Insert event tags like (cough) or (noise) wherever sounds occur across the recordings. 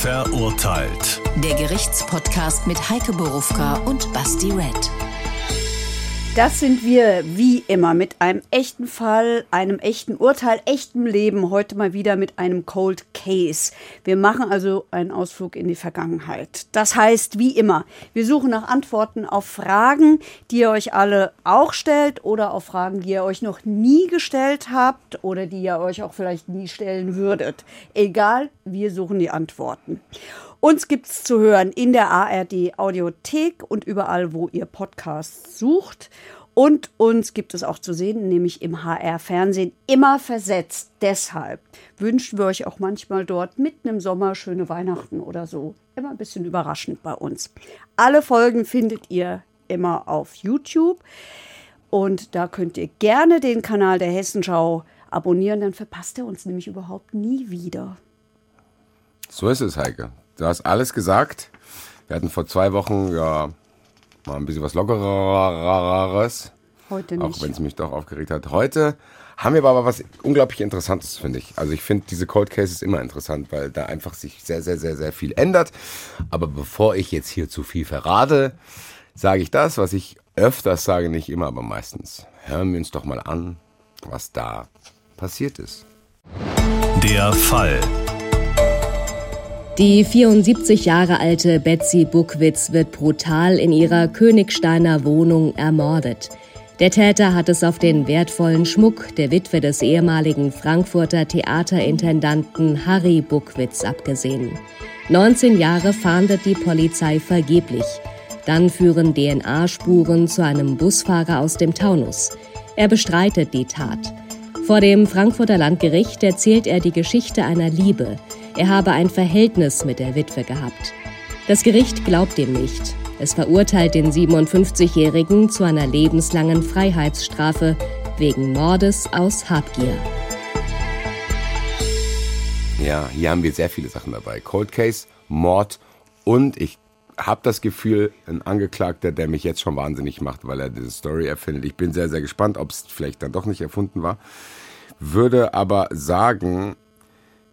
Verurteilt. Der Gerichtspodcast mit Heike Borufka und Basti Red. Das sind wir wie immer mit einem echten Fall, einem echten Urteil, echtem Leben. Heute mal wieder mit einem Cold Case. Wir machen also einen Ausflug in die Vergangenheit. Das heißt, wie immer, wir suchen nach Antworten auf Fragen, die ihr euch alle auch stellt oder auf Fragen, die ihr euch noch nie gestellt habt oder die ihr euch auch vielleicht nie stellen würdet. Egal, wir suchen die Antworten. Uns gibt es zu hören in der ARD Audiothek und überall, wo ihr Podcasts sucht. Und uns gibt es auch zu sehen, nämlich im HR Fernsehen, immer versetzt. Deshalb wünschen wir euch auch manchmal dort mitten im Sommer schöne Weihnachten oder so. Immer ein bisschen überraschend bei uns. Alle Folgen findet ihr immer auf YouTube. Und da könnt ihr gerne den Kanal der Hessenschau abonnieren, dann verpasst ihr uns nämlich überhaupt nie wieder. So ist es, Heike. Du hast alles gesagt. Wir hatten vor zwei Wochen ja mal ein bisschen was lockereres. Heute nicht. Auch wenn es mich doch aufgeregt hat. Heute haben wir aber was unglaublich Interessantes, finde ich. Also ich finde diese Cold Cases immer interessant, weil da einfach sich sehr, sehr, sehr, sehr viel ändert. Aber bevor ich jetzt hier zu viel verrate, sage ich das, was ich öfters sage, nicht immer, aber meistens. Hören wir uns doch mal an, was da passiert ist. Der Fall. Die 74 Jahre alte Betsy Buckwitz wird brutal in ihrer Königsteiner Wohnung ermordet. Der Täter hat es auf den wertvollen Schmuck der Witwe des ehemaligen Frankfurter Theaterintendanten Harry Buckwitz abgesehen. 19 Jahre fahndet die Polizei vergeblich. Dann führen DNA-Spuren zu einem Busfahrer aus dem Taunus. Er bestreitet die Tat. Vor dem Frankfurter Landgericht erzählt er die Geschichte einer Liebe, er habe ein Verhältnis mit der Witwe gehabt. Das Gericht glaubt ihm nicht. Es verurteilt den 57-Jährigen zu einer lebenslangen Freiheitsstrafe wegen Mordes aus Habgier. Ja, hier haben wir sehr viele Sachen dabei. Cold Case, Mord und ich habe das Gefühl, ein Angeklagter, der mich jetzt schon wahnsinnig macht, weil er diese Story erfindet. Ich bin sehr, sehr gespannt, ob es vielleicht dann doch nicht erfunden war. Würde aber sagen,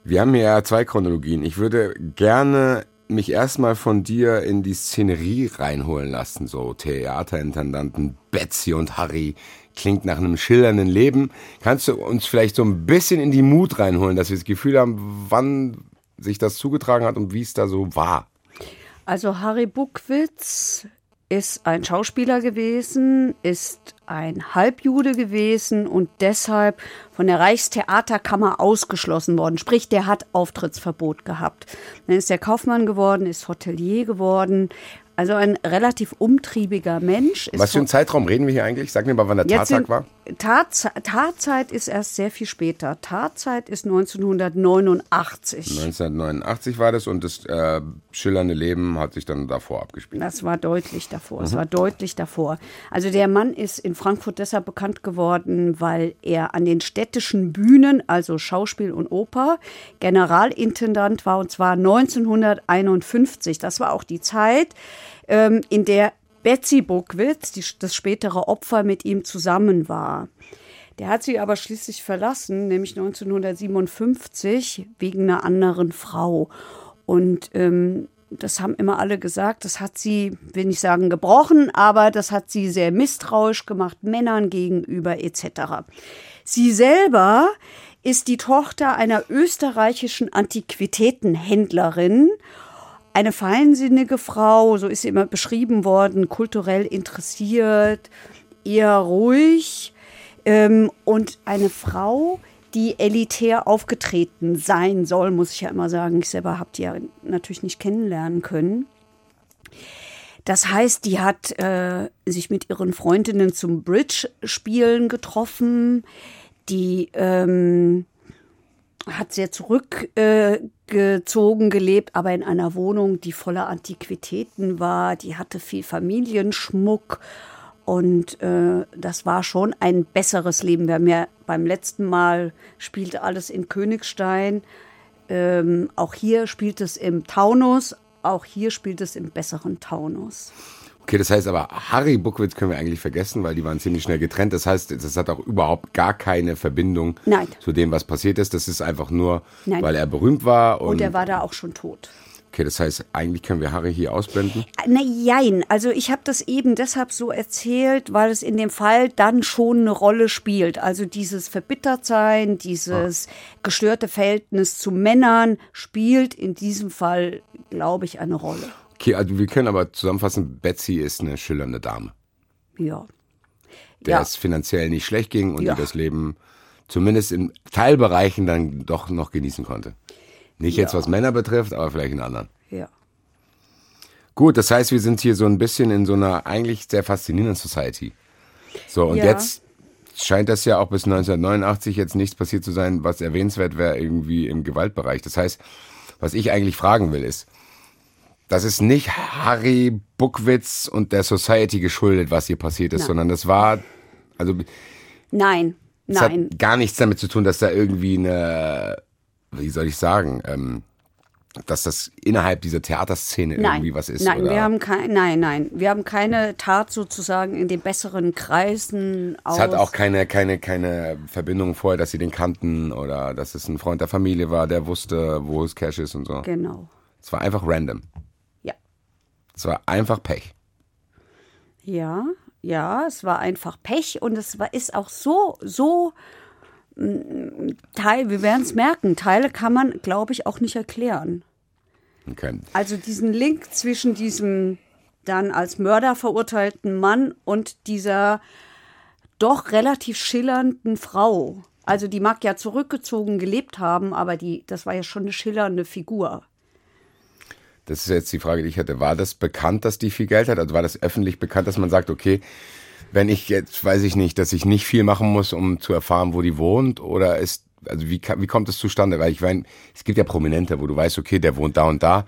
wir haben ja zwei Chronologien. Ich würde gerne mich erstmal von dir in die Szenerie reinholen lassen. So Theaterintendanten Betsy und Harry klingt nach einem schillernden Leben. Kannst du uns vielleicht so ein bisschen in die Mut reinholen, dass wir das Gefühl haben, wann sich das zugetragen hat und wie es da so war? Also Harry Buckwitz ist ein Schauspieler gewesen, ist ein Halbjude gewesen und deshalb von der Reichstheaterkammer ausgeschlossen worden. Sprich, der hat Auftrittsverbot gehabt. Dann ist er Kaufmann geworden, ist Hotelier geworden, also ein relativ umtriebiger Mensch. Was für einen Zeitraum reden wir hier eigentlich? Sag mir mal, wann der Tattag war. Tat, Tatzeit ist erst sehr viel später. Tatzeit ist 1989. 1989 war das und das äh, schillernde Leben hat sich dann davor abgespielt. Das war deutlich davor. Es mhm. war deutlich davor. Also der Mann ist in Frankfurt deshalb bekannt geworden, weil er an den städtischen Bühnen, also Schauspiel und Oper, Generalintendant war und zwar 1951. Das war auch die Zeit, ähm, in der Betsy Buckwitz, die, das spätere Opfer, mit ihm zusammen war. Der hat sie aber schließlich verlassen, nämlich 1957, wegen einer anderen Frau. Und ähm, das haben immer alle gesagt, das hat sie, will nicht sagen gebrochen, aber das hat sie sehr misstrauisch gemacht, Männern gegenüber etc. Sie selber ist die Tochter einer österreichischen Antiquitätenhändlerin eine feinsinnige Frau, so ist sie immer beschrieben worden, kulturell interessiert, eher ruhig ähm, und eine Frau, die elitär aufgetreten sein soll, muss ich ja immer sagen. Ich selber habe die ja natürlich nicht kennenlernen können. Das heißt, die hat äh, sich mit ihren Freundinnen zum Bridge-Spielen getroffen. Die ähm, hat sehr zurückgezogen äh, gelebt, aber in einer Wohnung, die voller Antiquitäten war. Die hatte viel Familienschmuck und äh, das war schon ein besseres Leben. Wir haben ja beim letzten Mal spielte alles in Königstein. Ähm, auch hier spielt es im Taunus. Auch hier spielt es im besseren Taunus. Okay, das heißt aber, Harry Buckwitz können wir eigentlich vergessen, weil die waren ziemlich schnell getrennt. Das heißt, das hat auch überhaupt gar keine Verbindung Nein. zu dem, was passiert ist. Das ist einfach nur, Nein. weil er berühmt war. Und, und er war da auch schon tot. Okay, das heißt, eigentlich können wir Harry hier ausblenden? Na, jein. Also ich habe das eben deshalb so erzählt, weil es in dem Fall dann schon eine Rolle spielt. Also dieses Verbittertsein, dieses gestörte Verhältnis zu Männern spielt in diesem Fall, glaube ich, eine Rolle. Okay, also wir können aber zusammenfassen, Betsy ist eine schillernde Dame, Ja. der Ja. es finanziell nicht schlecht ging und Ja. die das Leben zumindest in Teilbereichen dann doch noch genießen konnte. Nicht jetzt, Ja. was Männer betrifft, aber vielleicht in anderen. Ja. Gut, das heißt, wir sind hier so ein bisschen in so einer eigentlich sehr faszinierenden Society. So, und Ja. jetzt scheint das ja auch bis 1989 jetzt nichts passiert zu sein, was erwähnenswert wäre irgendwie im Gewaltbereich. Das heißt, was ich eigentlich fragen will, ist, das ist nicht Harry Buckwitz und der Society geschuldet, was hier passiert ist, Nein. sondern das war, also Nein. Nein. hat gar nichts damit zu tun, dass da irgendwie eine, wie soll ich sagen, ähm, dass das innerhalb dieser Theaterszene Nein, irgendwie was ist. nein, oder? wir haben kein, nein, nein, wir haben keine Tat sozusagen in den besseren Kreisen. Es hat auch keine, keine, keine Verbindung vorher, dass sie den kannten oder dass es ein Freund der Familie war, der wusste, wo es Cash ist und so. Genau. Es war einfach random. Ja. Es war einfach Pech. Ja, ja, es war einfach Pech und es war, ist auch so, so Teil, wir werden es merken, Teile kann man, glaube ich, auch nicht erklären. Okay. Also diesen Link zwischen diesem dann als Mörder verurteilten Mann und dieser doch relativ schillernden Frau. Also die mag ja zurückgezogen gelebt haben, aber die, das war ja schon eine schillernde Figur. Das ist jetzt die Frage, die ich hatte. War das bekannt, dass die viel Geld hat? Also war das öffentlich bekannt, dass man sagt, okay, wenn ich jetzt, weiß ich nicht, dass ich nicht viel machen muss, um zu erfahren, wo die wohnt? Oder ist, also wie, wie kommt es zustande? Weil ich meine, es gibt ja Prominente, wo du weißt, okay, der wohnt da und da.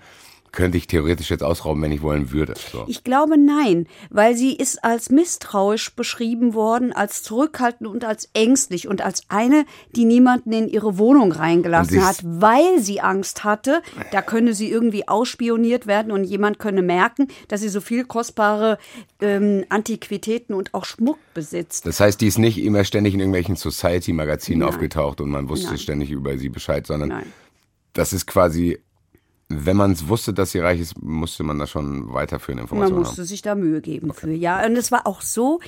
Könnte ich theoretisch jetzt ausrauben, wenn ich wollen würde. So. Ich glaube nein, weil sie ist als misstrauisch beschrieben worden, als zurückhaltend und als ängstlich und als eine, die niemanden in ihre Wohnung reingelassen hat, weil sie Angst hatte, da könne sie irgendwie ausspioniert werden und jemand könne merken, dass sie so viel kostbare ähm, Antiquitäten und auch Schmuck besitzt. Das heißt, die ist nicht immer ständig in irgendwelchen Society-Magazinen aufgetaucht und man wusste Nein. ständig über sie Bescheid, sondern Nein. das ist quasi, wenn man es wusste, dass sie reich ist, musste man das schon weiterführen, Man Informationen musste haben. sich da Mühe geben für. Ja, und es war auch so,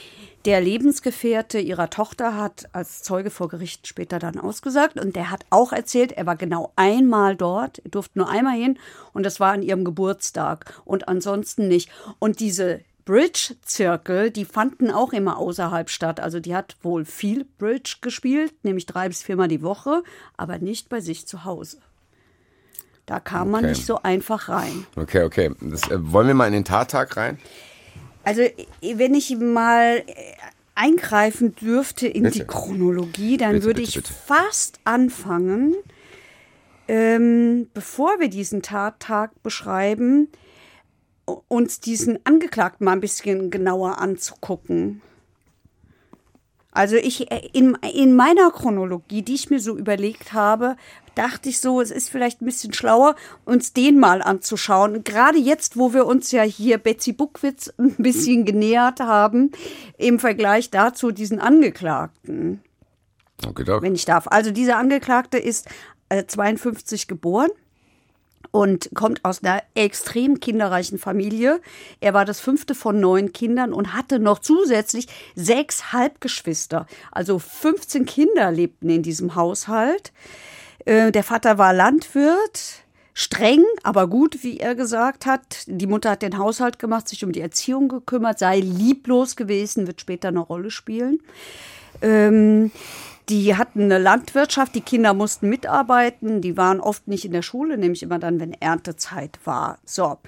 der Lebensgefährte ihrer Tochter hat als Zeuge vor Gericht später dann ausgesagt und der hat auch erzählt, er war genau einmal dort, er durfte nur einmal hin und das war an ihrem Geburtstag und ansonsten nicht. Und diese Bridge-Zirkel, die fanden auch immer außerhalb statt. Also die hat wohl viel Bridge gespielt, nämlich drei bis viermal die Woche, aber nicht bei sich zu Hause. Da kam man Okay. nicht so einfach rein. Okay, okay. Das, äh, wollen wir mal in den Tattag rein? Also, wenn ich mal äh, eingreifen dürfte in Bitte. die Chronologie, dann Bitte, würde bitte, ich fast anfangen, ähm, bevor wir diesen Tattag beschreiben, uns diesen Angeklagten mal ein bisschen genauer anzugucken. Also ich äh, in, in meiner Chronologie, die ich mir so überlegt habe, dachte ich so, es ist vielleicht ein bisschen schlauer, uns den mal anzuschauen. Gerade jetzt, wo wir uns ja hier Betsy Buckwitz ein bisschen genähert haben, im Vergleich dazu diesen Angeklagten, Okay, wenn ich darf. Also dieser Angeklagte ist äh, 52 geboren und kommt aus einer extrem kinderreichen Familie. Er war das fünfte von neun Kindern und hatte noch zusätzlich sechs Halbgeschwister. Also 15 Kinder lebten in diesem Haushalt. Äh, Der Vater war Landwirt, streng, aber gut, wie er gesagt hat. Die Mutter hat den Haushalt gemacht, sich um die Erziehung gekümmert, sei lieblos gewesen, wird später eine Rolle spielen. Ähm, die hatten eine Landwirtschaft, die Kinder mussten mitarbeiten, die waren oft nicht in der Schule, nämlich immer dann, wenn Erntezeit war. So.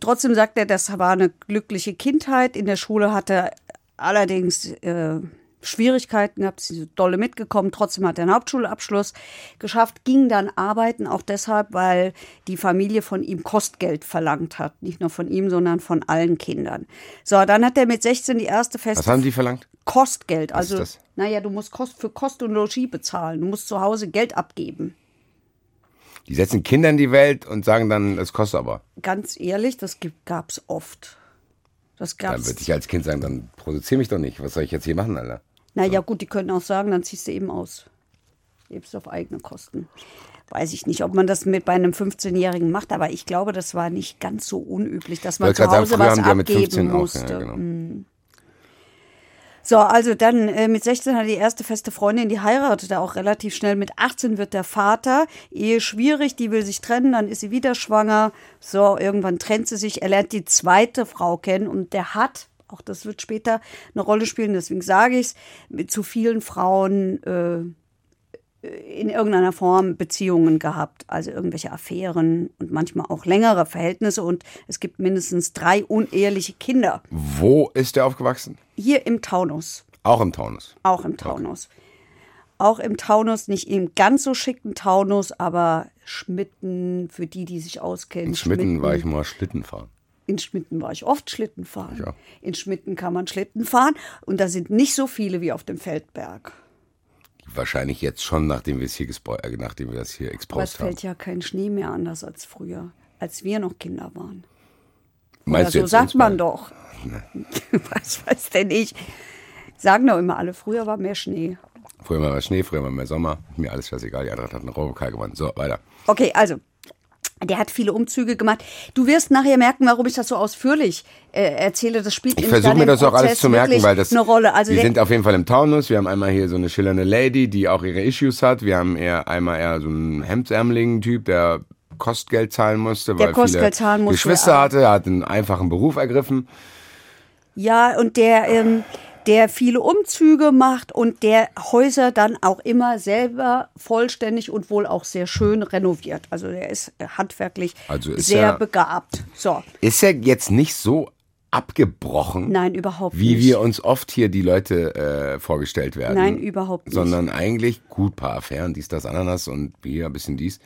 Trotzdem sagt er, das war eine glückliche Kindheit. In der Schule hatte er allerdings äh, Schwierigkeiten gehabt, nicht so dolle mitgekommen. Trotzdem hat er einen Hauptschulabschluss geschafft, ging dann arbeiten, auch deshalb, weil die Familie von ihm Kostgeld verlangt hat. Nicht nur von ihm, sondern von allen Kindern. So, dann hat er mit 16 die erste feste Was haben die verlangt? Kostgeld. Was ist Also, das? naja, du musst Kost für Kost und Logis bezahlen. Du musst zu Hause Geld abgeben. Die setzen Kinder in die Welt und sagen dann, es kostet aber. Ganz ehrlich, das gab es oft. Das Dann gab's. würde ich als Kind sagen, dann produziere mich doch nicht. Was soll ich jetzt hier machen, Alter? naja, gut, die können auch sagen, dann ziehst du eben aus. lebst auf eigene Kosten. Weiß ich nicht, ob man das mit bei einem 15-Jährigen macht, aber ich glaube, das war nicht ganz so unüblich, dass man zu Hause sagen, was abgeben 15 auch, ja, musste. genau. Mm. So, also dann äh, mit 16 hat die erste feste Freundin, die heiratete auch relativ schnell. Mit 18 wird der Vater. Ehe schwierig, die will sich trennen, dann ist sie wieder schwanger. So, irgendwann trennt sie sich. Er lernt die zweite Frau kennen und der hat, auch das wird später eine Rolle spielen, deswegen sage ich es, mit zu vielen Frauen äh, in irgendeiner Form Beziehungen gehabt, also irgendwelche Affären und manchmal auch längere Verhältnisse und es gibt mindestens drei uneheliche Kinder. Wo ist der aufgewachsen? Hier im Taunus, Auch im Taunus. auch im Taunus. Auch im Taunus, nicht im ganz so schicken Taunus, aber Schmitten, für die, die sich auskennen. In Schmitten war ich mal Schlitten fahren. In Schmitten war ich oft Schlitten fahren. Auch. In Schmitten kann man Schlitten fahren und da sind nicht so viele wie auf dem Feldberg. Wahrscheinlich jetzt schon, nachdem wir es hier äh, nachdem wir das hier Aber es exposed haben. fällt ja kein Schnee mehr anders als früher, als wir noch Kinder waren. Meinst Oder du so sagt man doch. (laughs) Was weiß denn ich? Sagen doch immer alle, früher war mehr Schnee. Früher war mehr Schnee, früher war mehr Sommer. Mir alles scheißegal. Die Eintracht hat einen Europapokal gewonnen. So, weiter. Okay, also, der hat viele Umzüge gemacht. Du wirst nachher merken, warum ich das so ausführlich äh, erzähle. Das spielt Ich versuche mir das auch alles zu merken, weil das. eine Rolle. Also wir sind auf jeden Fall im Taunus. Wir haben einmal hier so eine schillernde Lady, die auch ihre Issues hat. Wir haben eher einmal eher so einen hemdsärmeligen Typ, der Kostgeld zahlen musste, Der weil Kostgeld viele zahlen musste, Geschwister hatte. Er hat einen einfachen Beruf ergriffen. ja, und der, ähm, der viele Umzüge macht und der Häuser dann auch immer selber vollständig und wohl auch sehr schön renoviert. Also der ist handwerklich Also ist sehr er- begabt. So, Ist er jetzt nicht so abgebrochen, nein, überhaupt wie nicht. wir uns oft hier die Leute äh, vorgestellt werden? Nein, überhaupt nicht. Sondern eigentlich gut, paar Affären, dies, das, Ananas und hier ein bisschen dies.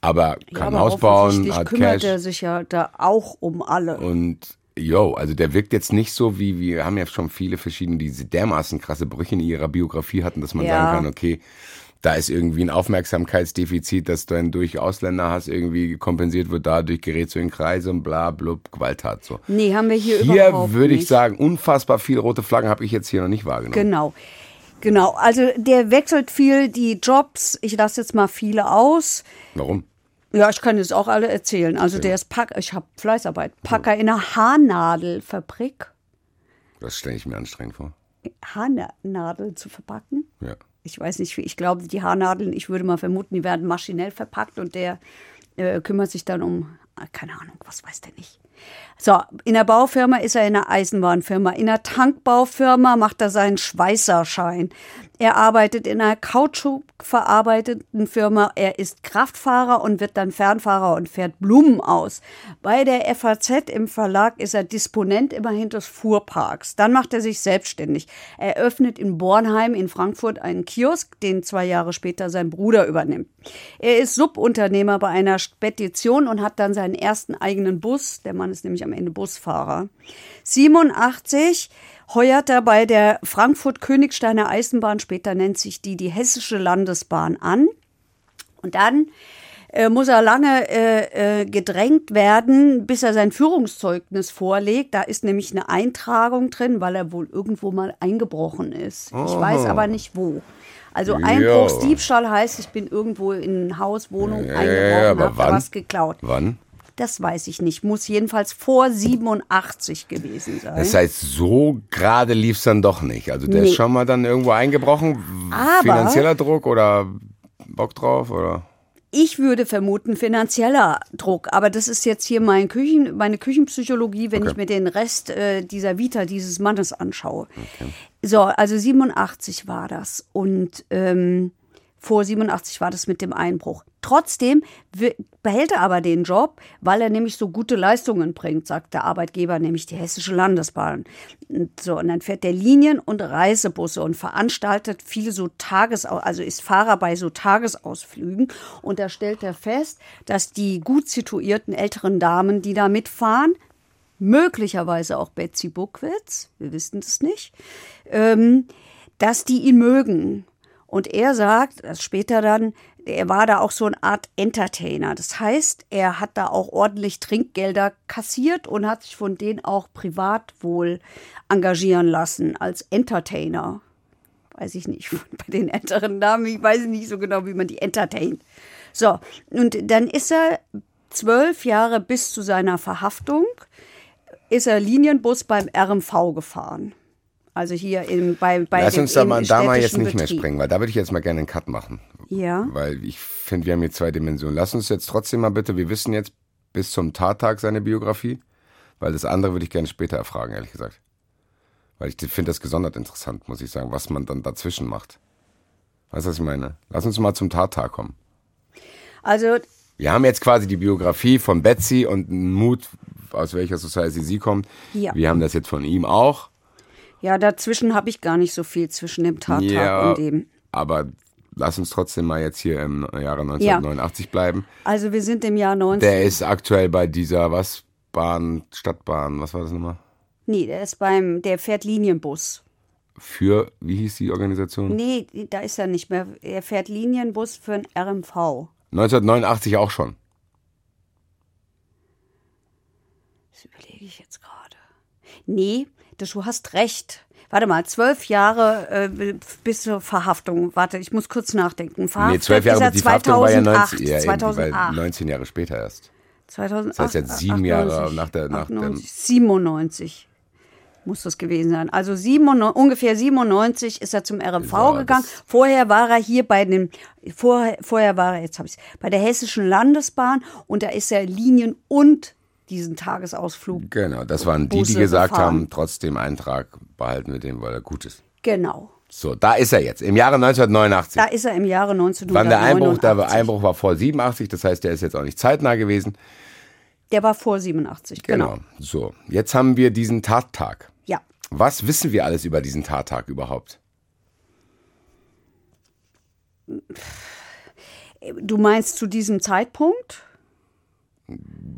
Aber ja, kann aber Haus bauen, hat kümmert Cash. er sich ja da auch um alle. Und yo, also der wirkt jetzt nicht so wie, wir haben ja schon viele verschiedene, die diese dermaßen krasse Brüche in ihrer Biografie hatten, dass man Ja. sagen kann, okay, da ist irgendwie ein Aufmerksamkeitsdefizit, das dann durch Ausländer hast, irgendwie kompensiert wird, dadurch gerät so in Kreise und bla, blub, Gewalttat so. Nee, haben wir hier, Hier überhaupt würde ich sagen, unfassbar viele rote Flaggen habe ich jetzt hier noch nicht wahrgenommen. Genau. Genau, also der wechselt viel die Jobs. Ich lasse jetzt mal viele aus. Warum? Ja, ich kann jetzt auch alle erzählen. Also der ist Packer, ich habe Fleißarbeit. Packer in einer Haarnadelfabrik. Das stelle ich mir anstrengend vor. Haarnadeln zu verpacken. Ja. Ich weiß nicht, wie, ich glaube, die Haarnadeln, ich würde mal vermuten, die werden maschinell verpackt und der äh, kümmert sich dann um, ah, keine Ahnung, was weiß der nicht. So, in der Baufirma ist er in einer Eisenbahnfirma. In der Tankbaufirma macht er seinen Schweißerschein. Er arbeitet in einer Kautschuk-verarbeitenden Firma. Er ist Kraftfahrer und wird dann Fernfahrer und fährt Blumen aus. Bei der FAZ im Verlag ist er Disponent immerhin des Fuhrparks. Dann macht er sich selbstständig. Er öffnet in Bornheim in Frankfurt einen Kiosk, den zwei Jahre später sein Bruder übernimmt. Er ist Subunternehmer bei einer Spedition und hat dann seinen ersten eigenen Bus. Der Mann ist nämlich am Ende Busfahrer. 87 heuert er bei der Frankfurt-Königsteiner Eisenbahn, später nennt sich die die Hessische Landesbahn, an. Und dann äh, muss er lange äh, äh, gedrängt werden, bis er sein Führungszeugnis vorlegt. Da ist nämlich eine Eintragung drin, weil er wohl irgendwo mal eingebrochen ist. Ich weiß aber nicht wo. Also Einbruchsdiebstahl heißt, ich bin irgendwo in ein Haus, Wohnung Ja, eingebrochen, aber habe was geklaut. Wann? Das weiß ich nicht. Muss jedenfalls vor 87 gewesen sein. Das heißt, so gerade lief es dann doch nicht. Also der Nee. ist schon mal dann irgendwo eingebrochen. Aber- Finanzieller Druck oder Bock drauf oder? Ich würde vermuten finanzieller Druck, aber das ist jetzt hier mein Küchen, meine Küchenpsychologie, wenn Okay. ich mir den Rest äh, dieser Vita dieses Mannes anschaue. So, also 87 war das und ähm, vor 87 war das mit dem Einbruch. Trotzdem behält er aber den Job, weil er nämlich so gute Leistungen bringt, sagt der Arbeitgeber, nämlich die Hessische Landesbahn. Und so, und dann fährt der Linien- und Reisebusse und veranstaltet viele so Tages, also ist Fahrer bei so Tagesausflügen. Und da stellt er fest, dass die gut situierten älteren Damen, die da mitfahren, möglicherweise auch Betsy Buckwitz, wir wissen das nicht, ähm, dass die ihn mögen. Und er sagt, das später dann, er war da auch so eine Art Entertainer. Das heißt, er hat da auch ordentlich Trinkgelder kassiert und hat sich von denen auch privat wohl engagieren lassen als Entertainer. weiß ich nicht, (laughs) bei den älteren Namen, ich weiß nicht so genau, wie man die entertaint. So, und dann ist er zwölf Jahre bis zu seiner Verhaftung, ist er Linienbus beim RMV gefahren. Also hier in, bei, bei Lass uns da mal, da mal jetzt nicht mehr Betrieb. springen, weil da würde ich jetzt mal gerne einen Cut machen. Ja. Weil ich finde, wir haben hier zwei Dimensionen. Lass uns jetzt trotzdem mal bitte, wir wissen jetzt bis zum Tattag seine Biografie, weil das andere würde ich gerne später erfragen, ehrlich gesagt. Weil ich finde das gesondert interessant, muss ich sagen, was man dann dazwischen macht. Weißt du, was ich meine? Lass uns mal zum Tattag kommen. Also Wir haben jetzt quasi die Biografie von Betsy und einen Mut, aus welcher Society sie kommt. Ja. Wir haben das jetzt von ihm auch. Ja, dazwischen habe ich gar nicht so viel zwischen dem Tattag Ja, und dem. aber lass uns trotzdem mal jetzt hier im Jahre 1989 bleiben. Also wir sind im Jahr 19. Der ist aktuell bei dieser, was, Bahn, Stadtbahn, was war das nochmal? nee, der ist beim, der fährt Linienbus. Für, wie hieß die Organisation? Nee, da ist er nicht mehr. Er fährt Linienbus für ein RMV. 1989 auch schon. Das überlege ich jetzt gerade. Nee, das, du hast recht. Warte mal, zwölf Jahre äh, bis zur Verhaftung. Warte, ich muss kurz nachdenken. Nee, Verhaftet zwölf Jahre, ist er die Verhaftung war ja 2008. 19, ja, eben, 2008. weil 19 Jahre später erst. 2008. Das heißt jetzt sieben Jahre nach der- nach dem- 98, 97 muss das gewesen sein. Also 97, ungefähr 97 ist er zum RMV Ja, gegangen. Vorher war er hier bei dem, vorher, vorher war er, jetzt habe ich bei der Hessischen Landesbahn und da ist er Linien und diesen Tagesausflug. Genau, das waren die, die Busse gesagt gefahren. haben, trotzdem Eintrag behalten wir den, weil er gut ist. Genau. So, da ist er jetzt, im Jahre 1989. Da ist er im Jahre 1989. Wann der Einbruch, der Einbruch war vor 87, das heißt, der ist jetzt auch nicht zeitnah gewesen. Der war vor 87, genau. Genau. So, jetzt haben wir diesen Tattag. Ja. Was wissen wir alles über diesen Tattag überhaupt? Du meinst zu diesem Zeitpunkt?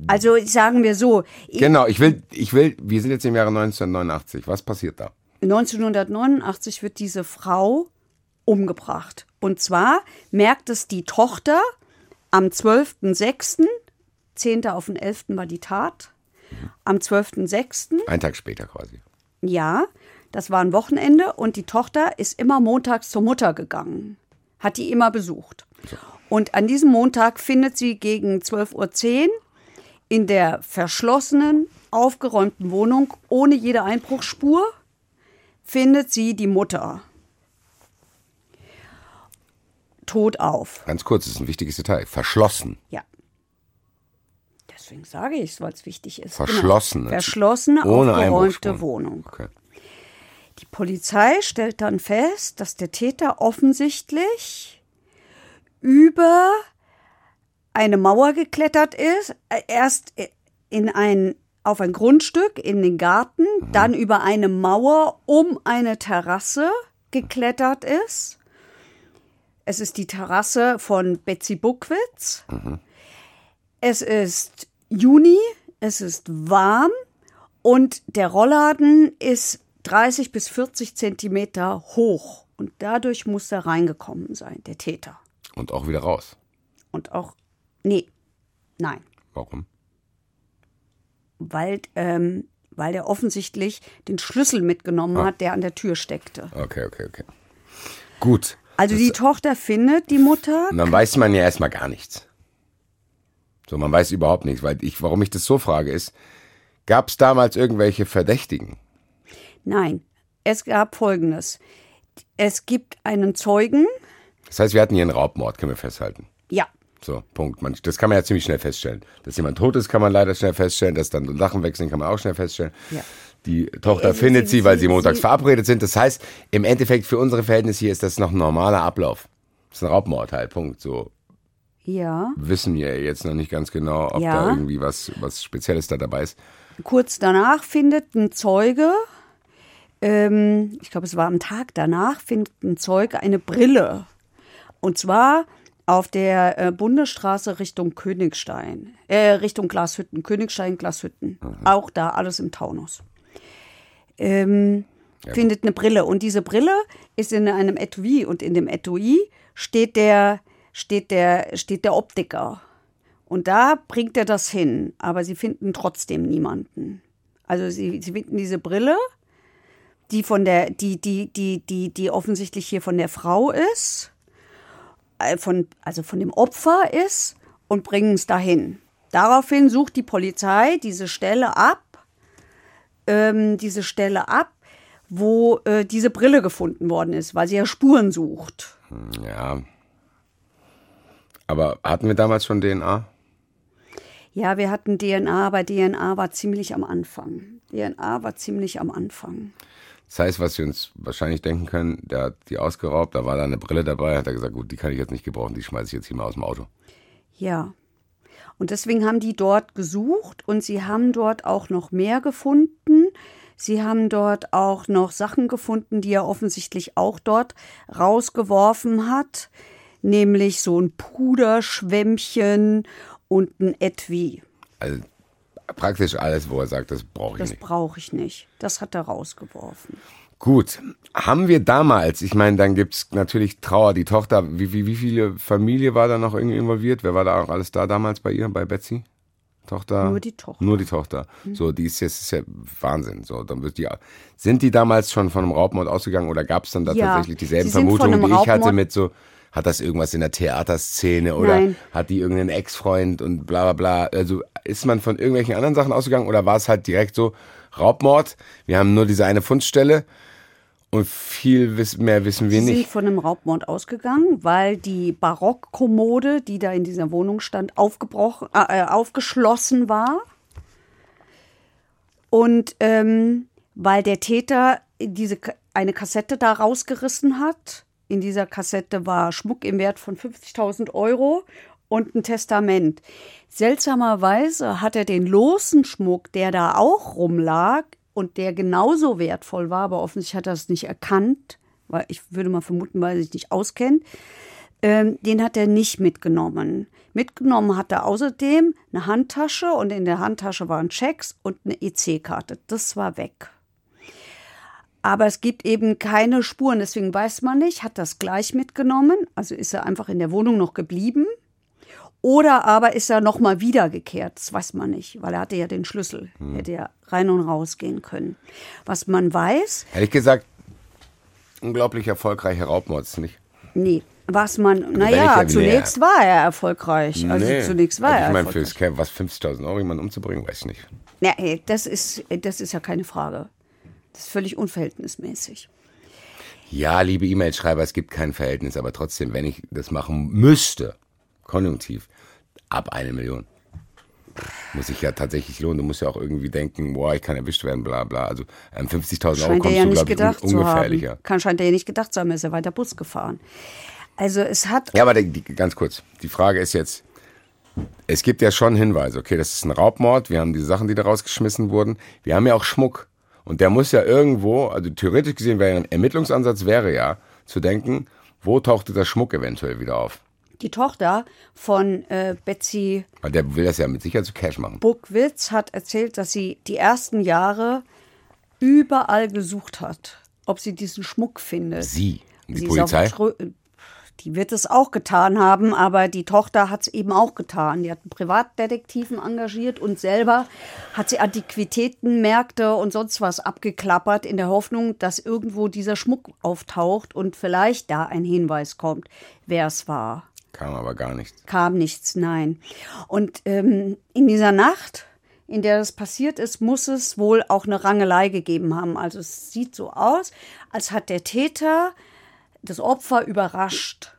Also sagen wir so, ich- Genau, ich will, ich will, wir sind jetzt im Jahre 1989. Was passiert da? 1989 wird diese Frau umgebracht. Und zwar merkt es die Tochter am 12.06., 10. auf den 11. war die Tat, am 12.06., Ein Tag später quasi. ja, das war ein Wochenende und die Tochter ist immer montags zur Mutter gegangen, hat die immer besucht. Und an diesem Montag findet sie gegen 12.10 Uhr in der verschlossenen, aufgeräumten Wohnung ohne jede Einbruchsspur findet sie die Mutter tot auf. Ganz kurz, das ist ein wichtiges Detail. Verschlossen. Ja. Deswegen sage ich es, weil es wichtig ist. Verschlossen. Genau. Verschlossene, Ohne aufgeräumte. Wohnung. Okay. Die Polizei stellt dann fest, dass der Täter offensichtlich über eine Mauer geklettert ist, äh, erst in ein, auf ein Grundstück in den Garten, dann über eine Mauer um eine Terrasse geklettert ist. Es ist die Terrasse von Betsy Buckwitz. Es ist Juni, es ist warm und der Rollladen ist 30 bis 40 Zentimeter hoch. Und dadurch muss er reingekommen sein, der Täter. Und auch wieder raus. Und auch, nee, nein, Warum? weil, ähm, weil er offensichtlich den Schlüssel mitgenommen Ah. hat, der an der Tür steckte. Okay, okay, okay. Gut. Also die Tochter findet die Mutter. Und dann weiß man ja erstmal gar nichts. So, man weiß überhaupt nichts, weil ich, warum ich das so frage, ist, gab es damals irgendwelche Verdächtigen? Nein, es gab Folgendes. Es gibt einen Zeugen. Das heißt, wir hatten hier einen Raubmord, können wir festhalten. So, Punkt. Man, das kann man ja ziemlich schnell feststellen. Dass jemand tot ist, kann man leider schnell feststellen. Dass dann Sachen wechseln, kann man auch schnell feststellen. Ja. Die Tochter Also findet sie- sie, weil sie- sie montags sie- verabredet sind. Das heißt, im Endeffekt für unsere Verhältnisse hier ist das noch ein normaler Ablauf. Das ist ein Raubmord halt, Punkt. So ja. wissen wir jetzt noch nicht ganz genau, ob Ja. da irgendwie was, was Spezielles da dabei ist. Kurz danach findet ein Zeuge, ähm, ich glaube, es war am Tag danach, findet ein Zeuge eine Brille. Und zwar auf der äh, Bundesstraße Richtung Königstein, äh, Richtung Glashütten, Königstein, Glashütten. Auch da alles im Taunus. Ähm, findet eine Brille. Und diese Brille ist in einem Etui. Und in dem Etui steht der, steht der, steht der Optiker. Und da bringt er das hin. Aber sie finden trotzdem niemanden. Also sie, sie finden diese Brille, die von der, die, die, die, die, die offensichtlich hier von der Frau ist, von, also von dem Opfer ist und bringen es dahin. Daraufhin sucht die Polizei diese Stelle ab, ähm, diese Stelle ab, wo äh, diese Brille gefunden worden ist, weil sie ja Spuren sucht. Ja. Aber hatten wir damals schon DNA? Ja, wir hatten DNA, aber DNA war ziemlich am Anfang. DNA war ziemlich am Anfang. Das heißt, was wir uns wahrscheinlich denken können, der hat die ausgeraubt, da war da eine Brille dabei, hat er gesagt, gut, die kann ich jetzt nicht gebrauchen, die schmeiße ich jetzt hier mal aus dem Auto. Ja. Und deswegen haben die dort gesucht und sie haben dort auch noch mehr gefunden. Sie haben dort auch noch Sachen gefunden, die er offensichtlich auch dort rausgeworfen hat, nämlich so ein Puderschwämmchen und ein Etui. Also praktisch alles, wo er sagt, das brauche ich Das nicht. brauche ich nicht. Das hat er rausgeworfen. Gut, haben wir damals, ich meine, dann gibt's natürlich Trauer, die Tochter, wie, wie, wie viele Familie war da noch irgendwie involviert? Wer war da auch alles da damals bei ihr, bei Betsy? Tochter? Nur die Tochter. Mhm. Nur die Tochter. So, die ist jetzt ist ja Wahnsinn. So, dann wird die, sind die damals schon von einem Raubmord ausgegangen oder gab's dann da Ja, tatsächlich dieselben Vermutungen, die ich hatte mit so, hat das irgendwas in der Theaterszene oder Nein. hat die irgendeinen Ex-Freund und bla bla bla. Also ist man von irgendwelchen anderen Sachen ausgegangen oder war es halt direkt so Raubmord? Wir haben nur diese eine Fundstelle und viel mehr wissen wir Sie sind nicht. von einem Raubmord ausgegangen, weil die Barockkommode, die da in dieser Wohnung stand, aufgebrochen, äh, aufgeschlossen war. Und ähm, weil der Täter diese eine Kassette da rausgerissen hat. In dieser Kassette war Schmuck im Wert von 50.000 Euro und ein Testament. Seltsamerweise hat er den losen Schmuck, der da auch rumlag und der genauso wertvoll war, aber offensichtlich hat er es nicht erkannt, weil ich würde mal vermuten, weil er sich nicht auskennt, ähm, den hat er nicht mitgenommen. Mitgenommen hat er außerdem eine Handtasche und in der Handtasche waren Checks und eine EC-Karte. Das war weg. Aber es gibt eben keine Spuren, deswegen weiß man nicht, hat das gleich mitgenommen, also ist er einfach in der Wohnung noch geblieben. Oder aber ist er nochmal wiedergekehrt, das weiß man nicht, weil er hatte ja den Schlüssel, hätte ja rein und raus gehen können. Was man weiß, Ehrlich gesagt, unglaublich erfolgreicher Raubmord ist nicht. nee, was man, naja, ich- zunächst war er erfolgreich. Also Nee. zunächst war also er Ich meine, erfolgreich. fürs Camp, was 50.000 Euro jemanden umzubringen, weiß ich nicht. Ja, das ist, das ist ja keine Frage. Das ist völlig unverhältnismäßig. Ja, liebe E-Mail-Schreiber, es gibt kein Verhältnis, aber trotzdem, wenn ich das machen müsste, konjunktiv, ab eine Million. Muss sich ja tatsächlich lohnen. Du musst ja auch irgendwie denken, boah, ich kann erwischt werden, bla bla. Also an 50.000 Euro kommst ja du, nicht glaube ich, un gedacht ungefährlicher. haben. Kann, scheint er ja nicht gedacht zu haben, er ist ja weiter Bus gefahren. Also es hat Ja, aber die, die, ganz kurz. Die Frage ist jetzt, es gibt ja schon Hinweise, okay, das ist ein Raubmord, wir haben die Sachen, die da rausgeschmissen wurden, wir haben ja auch Schmuck. Und der muss ja irgendwo, also theoretisch gesehen wäre ein Ermittlungsansatz wäre ja zu denken, wo tauchte der Schmuck eventuell wieder auf? die Tochter von äh, Betsy Weil der will das ja mit Sicherheit zu Cash machen. Buckwitz hat erzählt, dass sie die ersten Jahre überall gesucht hat, ob sie diesen Schmuck findet. Sie, die Sie ist Polizei. auf Trö- die wird es auch getan haben, aber die Tochter hat es eben auch getan. Die hat einen Privatdetektiven engagiert und selber hat sie Antiquitätenmärkte und sonst was abgeklappert in der Hoffnung, dass irgendwo dieser Schmuck auftaucht und vielleicht da ein Hinweis kommt, wer es war. Kam aber gar nichts. Kam nichts, nein. Und ähm, in dieser Nacht, in der das passiert ist, muss es wohl auch eine Rangelei gegeben haben. Also es sieht so aus, als hat der Täter das Opfer überrascht.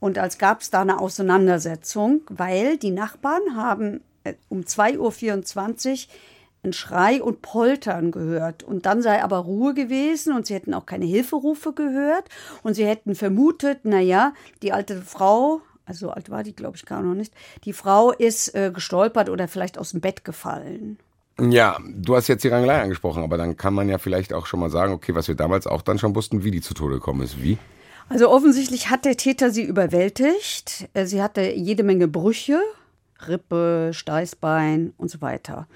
Und als gab es da eine Auseinandersetzung, weil die Nachbarn haben äh, um 2.24 Uhr ein Schrei und Poltern gehört. Und dann sei aber Ruhe gewesen und sie hätten auch keine Hilferufe gehört. Und sie hätten vermutet, naja, die alte Frau, also so alt war die, glaube ich, gar noch nicht, die Frau ist äh, gestolpert oder vielleicht aus dem Bett gefallen. Ja, du hast jetzt die Rangelei angesprochen, aber dann kann man ja vielleicht auch schon mal sagen, okay, was wir damals auch dann schon wussten, wie die zu Tode gekommen ist. Wie? Also offensichtlich hat der Täter sie überwältigt. Äh, Sie hatte jede Menge Brüche, Rippe, Steißbein und so weiter.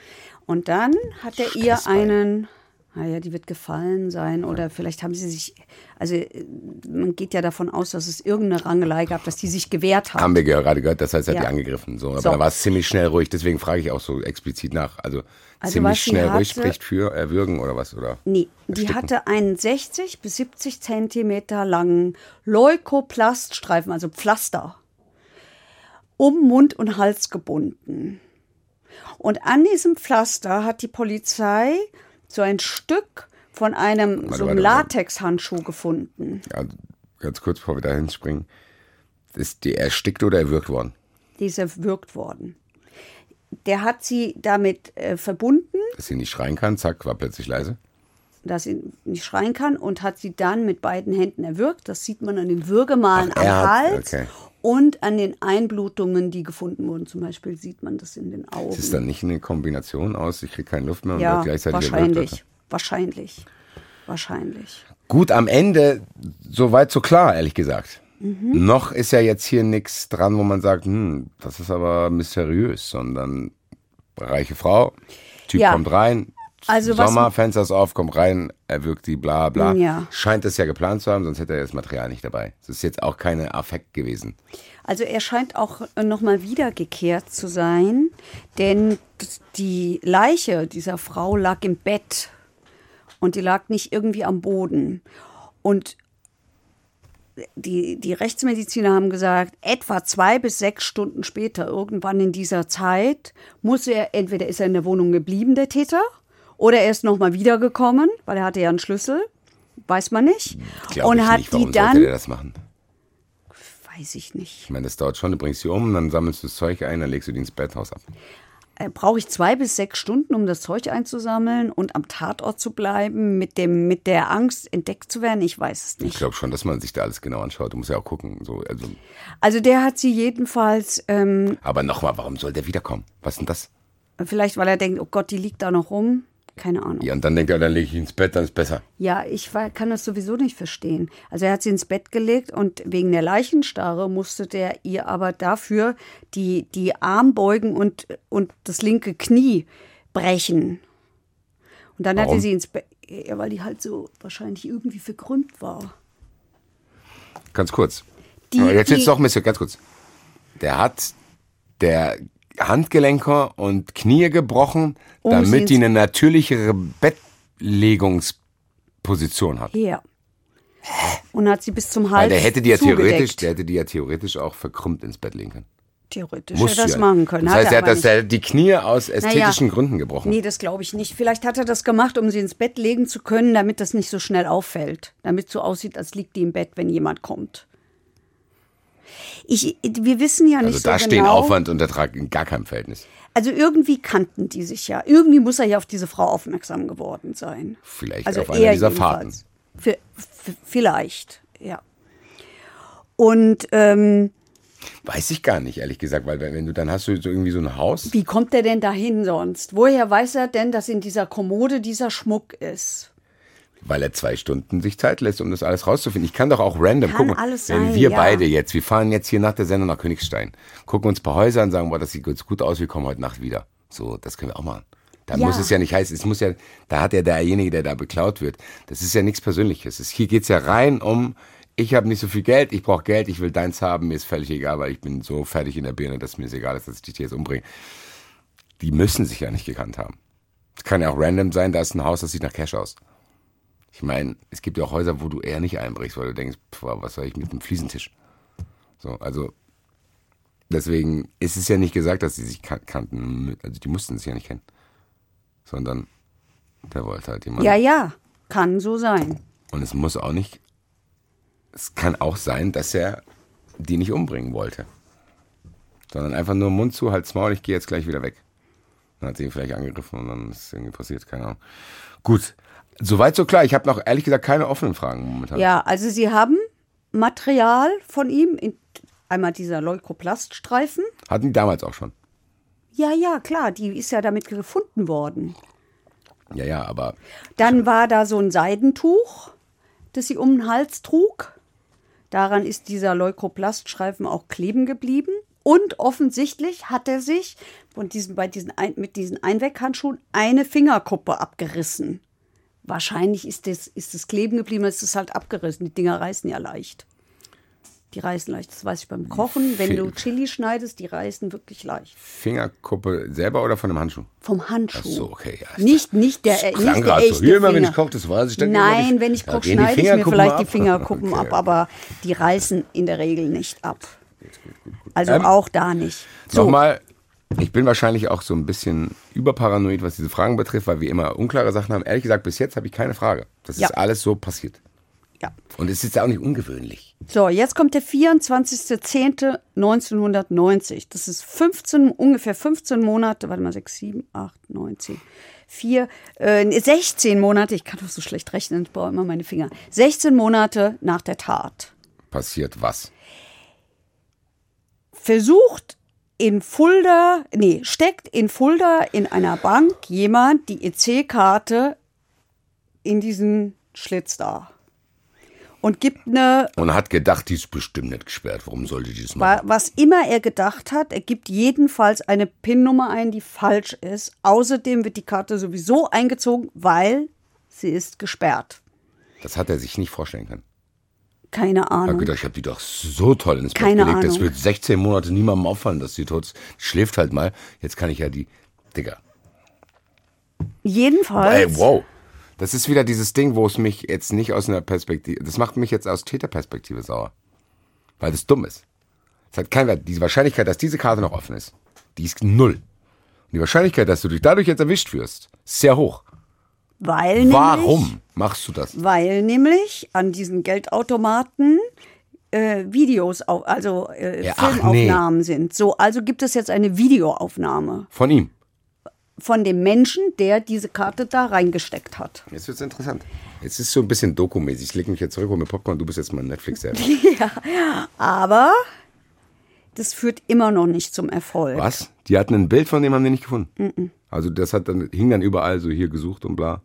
Und dann hat er ihr einen, naja, die wird gefallen sein oder vielleicht haben sie sich, also äh, man geht ja davon aus, dass es irgendeine Rangelei gab, dass die sich gewehrt hat. Haben wir gerade gehört, das heißt, er hat Ja. die angegriffen. So, aber So. da war es ziemlich schnell ruhig, deswegen frage ich auch so explizit nach. Also, Also ziemlich schnell ruhig hatte- spricht für erwürgen oder was? Oder? Nee, die Ersticken. hatte einen 60 bis 70 Zentimeter langen Leukoplaststreifen, also Pflaster, um Mund und Hals gebunden. Und an diesem Pflaster hat die Polizei so ein Stück von einem Warte, so einem. Latexhandschuh gefunden. Ja, ganz kurz, bevor wir da hinspringen. Ist die erstickt oder erwürgt worden? Die ist erwürgt worden. Der hat sie damit äh, verbunden, Dass sie nicht schreien kann, zack, war plötzlich leise. dass sie nicht schreien kann und hat sie dann mit beiden Händen erwürgt. Das sieht man an den Würgemalen Ach, am hat- Hals okay. und an den Einblutungen, die gefunden wurden. Zum Beispiel sieht man das in den Augen. Ist es dann nicht eine Kombination aus, ich kriege keine Luft mehr und ja, wird gleichzeitig wahrscheinlich. Wahrscheinlich. Wahrscheinlich. Gut, am Ende, soweit so klar, ehrlich gesagt. Mhm. Noch ist ja jetzt hier nichts dran, wo man sagt, hm, das ist aber mysteriös, sondern reiche Frau, Typ Ja. kommt rein, Also Sommer, Fenster ist auf, kommt rein, er wirkt die, bla bla. Ja. Scheint es ja geplant zu haben, sonst hätte er das Material nicht dabei. Das ist jetzt auch keine Affekt gewesen. Also er scheint auch nochmal wiedergekehrt zu sein, denn die Leiche dieser Frau lag im Bett und die lag nicht irgendwie am Boden. Und die, die Rechtsmediziner haben gesagt, etwa zwei bis sechs Stunden später, irgendwann in dieser Zeit, muss er, entweder ist er in der Wohnung geblieben, der Täter, oder er ist nochmal wiedergekommen, weil er hatte ja einen Schlüssel, weiß man nicht. Glaub und ich hat nicht, warum die sollte dann, der das machen? weiß ich nicht. Ich meine, das dauert schon, du bringst sie um, dann sammelst du das Zeug ein, dann legst du die ins Betthaus ab. Äh, brauche ich zwei bis sechs Stunden, um das Zeug einzusammeln und am Tatort zu bleiben, mit, dem, mit der Angst entdeckt zu werden? Ich weiß es Ich nicht. glaube schon, dass man sich da alles genau anschaut. Du musst ja auch gucken. So, also, Also der hat sie jedenfalls, ähm, aber nochmal, warum soll der wiederkommen? Was ist denn das? vielleicht weil er denkt, oh Gott, die liegt da noch rum. Keine Ahnung. Ja, und dann denkt er, dann lege ich ihn ins Bett, dann ist besser. Ja, ich war, kann das sowieso nicht verstehen. Also er hat sie ins Bett gelegt und wegen der Leichenstarre musste der ihr aber dafür die, die Armbeugen und, und das linke Knie brechen. Und dann hat Warum? er sie ins Bett, ja, weil die halt so wahrscheinlich irgendwie verkrümmt war. Ganz kurz. Die- jetzt die- jetzt doch, Monsieur, ganz kurz. Der hat der Handgelenke und Knie gebrochen, Um sie damit die eine natürlichere Bettlegungsposition hat. Ja. Und hat sie bis zum Weil Hals der hätte die ja zugedeckt. theoretisch, der hätte die ja theoretisch auch verkrümmt ins Bett legen können. Theoretisch Muss hätte er das ja. machen können. Das heißt, er hat das, der, die Knie aus ästhetischen Gründen gebrochen. Nee, das glaube ich nicht. Vielleicht hat er das gemacht, um sie ins Bett legen zu können, damit das nicht so schnell auffällt. Damit so aussieht, als liegt die im Bett, wenn jemand kommt. Ich, wir wissen ja nicht also so da genau. stehen Aufwand und Ertrag in gar keinem Verhältnis. Also irgendwie kannten die sich ja. Irgendwie muss er ja auf diese Frau aufmerksam geworden sein. Vielleicht Also auf einer er dieser für, vielleicht, ja. Und ähm, Weiß ich gar nicht, ehrlich gesagt, weil wenn du dann hast du so irgendwie so ein Haus. wie kommt er denn dahin sonst? Woher weiß er denn, dass in dieser Kommode dieser Schmuck ist? Weil er zwei Stunden sich Zeit lässt, um das alles rauszufinden. Ich kann doch auch random Kann gucken. alles wenn sein, wir ja. beide jetzt, wir fahren jetzt hier nach der Sendung nach Königstein, gucken uns ein paar Häuser an, sagen, boah, das sieht jetzt gut aus, wir kommen heute Nacht wieder. So, das können wir auch machen. Da Ja. muss es ja nicht heißen, es muss ja, da hat ja derjenige, der da beklaut wird, das ist ja nichts Persönliches. Es, hier geht's ja rein um, ich habe nicht so viel Geld, ich brauche Geld, ich will deins haben, mir ist völlig egal, weil ich bin so fertig in der Birne, dass mir es egal ist, dass ich dich jetzt umbringe. Die müssen sich ja nicht gekannt haben. Es kann ja auch random sein, da ist ein Haus, das sieht nach Cash aus. Ich meine, es gibt ja auch Häuser, wo du eher nicht einbrichst, weil du denkst, pf, was soll ich mit einem Fliesentisch? So, also deswegen ist es ja nicht gesagt, dass sie sich kan- kannten, also die mussten sich ja nicht kennen, sondern der wollte halt jemanden. Ja, ja, kann so sein. Und es muss auch nicht, es kann auch sein, dass er die nicht umbringen wollte, sondern einfach nur Mund zu, halt's Maul, ich gehe jetzt gleich wieder weg. Dann hat sie ihn vielleicht angegriffen und dann ist es irgendwie passiert, keine Ahnung. Gut, soweit so klar. Ich habe noch ehrlich gesagt keine offenen Fragen momentan. Ja, also sie haben Material von ihm, in, einmal dieser Leukoplaststreifen. Hatten die damals auch schon. Ja, ja, klar, die ist ja damit gefunden worden. Ja, ja, aber Dann war da so ein Seidentuch, das sie um den Hals trug. Daran ist dieser Leukoplaststreifen auch kleben geblieben. Und offensichtlich hat er sich von diesen, bei diesen mit diesen Einweghandschuhen eine Fingerkuppe abgerissen. Wahrscheinlich ist das, ist das kleben geblieben, es ist halt abgerissen. Die Dinger reißen ja leicht. Die reißen leicht, das weiß ich beim Kochen. Wenn du Chili schneidest, die reißen wirklich leicht. Fingerkuppe selber oder von einem Handschuh? Vom Handschuh. Ach so, okay. Ja, Nicht, nicht der, äh, nicht der grad so. echte Hier immer, wenn ich koche, das weiß ich dann Nein, immer, wenn ich da koche, schneide ich mir vielleicht ab. die Fingerkuppen Okay. ab, aber die reißen in der Regel nicht ab. Also Ähm, auch da nicht. So, Nochmal, ich bin wahrscheinlich auch so ein bisschen überparanoid, was diese Fragen betrifft, weil wir immer unklare Sachen haben. Ehrlich gesagt, bis jetzt habe ich keine Frage. Das Ja. ist alles so passiert. ja. Und es ist ja auch nicht ungewöhnlich. so, jetzt kommt der 24.10.1990. Das ist 15, ungefähr 15 Monate, warte mal, 6, 7, 8, 9, 10, 4, äh, 16 Monate, ich kann doch so schlecht rechnen, ich brauche immer meine Finger. 16 Monate nach der Tat. Passiert was? versucht in Fulda, nee, steckt in Fulda in einer Bank jemand die EC-Karte in diesen Schlitz da. Und gibt eine, Und hat gedacht, die ist bestimmt nicht gesperrt. Warum sollte die das machen? was immer er gedacht hat, er gibt jedenfalls eine PIN-Nummer ein, die falsch ist. Außerdem wird die Karte sowieso eingezogen, weil sie ist gesperrt. Das hat er sich nicht vorstellen können. Keine Ich habe Ahnung. gedacht, ich habe die doch so toll ins Bett Keine gelegt. Das Ahnung. wird 16 Monate niemandem auffallen, dass sie tot ist. Schläft halt mal. Jetzt kann ich ja die. Digga. Jedenfalls. Ey, wow. Das ist wieder dieses Ding, wo es mich jetzt nicht aus einer Perspektive. Das macht mich jetzt aus Täterperspektive sauer. Weil das dumm ist. Es hat keinen Wert. Die Wahrscheinlichkeit, dass diese Karte noch offen ist, die ist null. Und die Wahrscheinlichkeit, dass du dich dadurch jetzt erwischt wirst, ist sehr hoch. Weil nämlich, Warum machst du das? Weil nämlich an diesen Geldautomaten äh, Videos, au- also äh, Ja, Filmaufnahmen sind. So, also gibt es jetzt eine Videoaufnahme Von ihm. von dem Menschen, der diese Karte da reingesteckt hat. Jetzt wird's interessant. Jetzt ist so ein bisschen dokumäßig. Ich leg mich jetzt zurück, hol mir Popcorn, du bist jetzt mal Netflix selber. (laughs) Aber das führt immer noch nicht zum Erfolg. Was? Die hatten ein Bild von dem, haben die nicht gefunden. Also das hat dann, hing dann überall so hier gesucht und bla.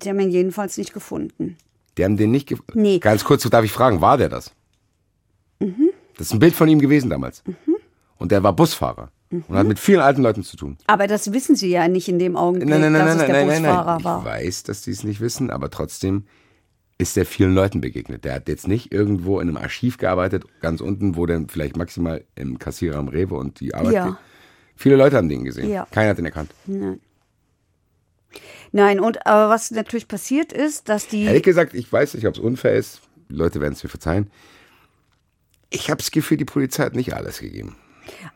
Sie haben ihn jedenfalls nicht gefunden. Die haben den nicht gefunden. Nee. Mhm. Ganz kurz, darf ich fragen, war der das? Das ist ein Bild von ihm gewesen damals. Und der war Busfahrer. Und Mhm. hat mit vielen alten Leuten zu tun. Aber das wissen Sie ja nicht in dem Augenblick, Nein, nein, nein, dass nein, es der nein, nein, Busfahrer nein. Ich war. weiß, dass die es nicht wissen, aber trotzdem ist der vielen Leuten begegnet. Der hat jetzt nicht irgendwo in einem Archiv gearbeitet, ganz unten, wo dann vielleicht maximal im Kassierer am Rewe und die Arbeit. Ja. Viele Leute haben den gesehen. Ja. Keiner hat ihn erkannt. Nein, und aber was natürlich passiert ist, dass die Ehrlich gesagt, ich weiß nicht, ob es unfair ist. Die Leute werden es mir verzeihen. Ich habe das Gefühl, die Polizei hat nicht alles gegeben.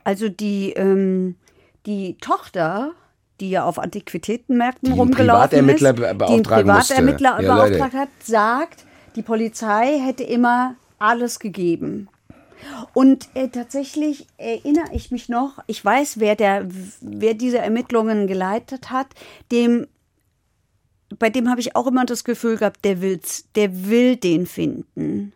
Also die, ähm, die Tochter, die ja auf Antiquitätenmärkten Die rumgelaufen ist, Privatermittler die einen beauftragen musste. Privatermittler Ja, beauftragt hat, sagt, die Polizei hätte immer alles gegeben. Und äh, tatsächlich erinnere ich mich noch, ich weiß, wer, der, wer diese Ermittlungen geleitet hat, dem, bei dem habe ich auch immer das Gefühl gehabt, der, will's, der will den finden.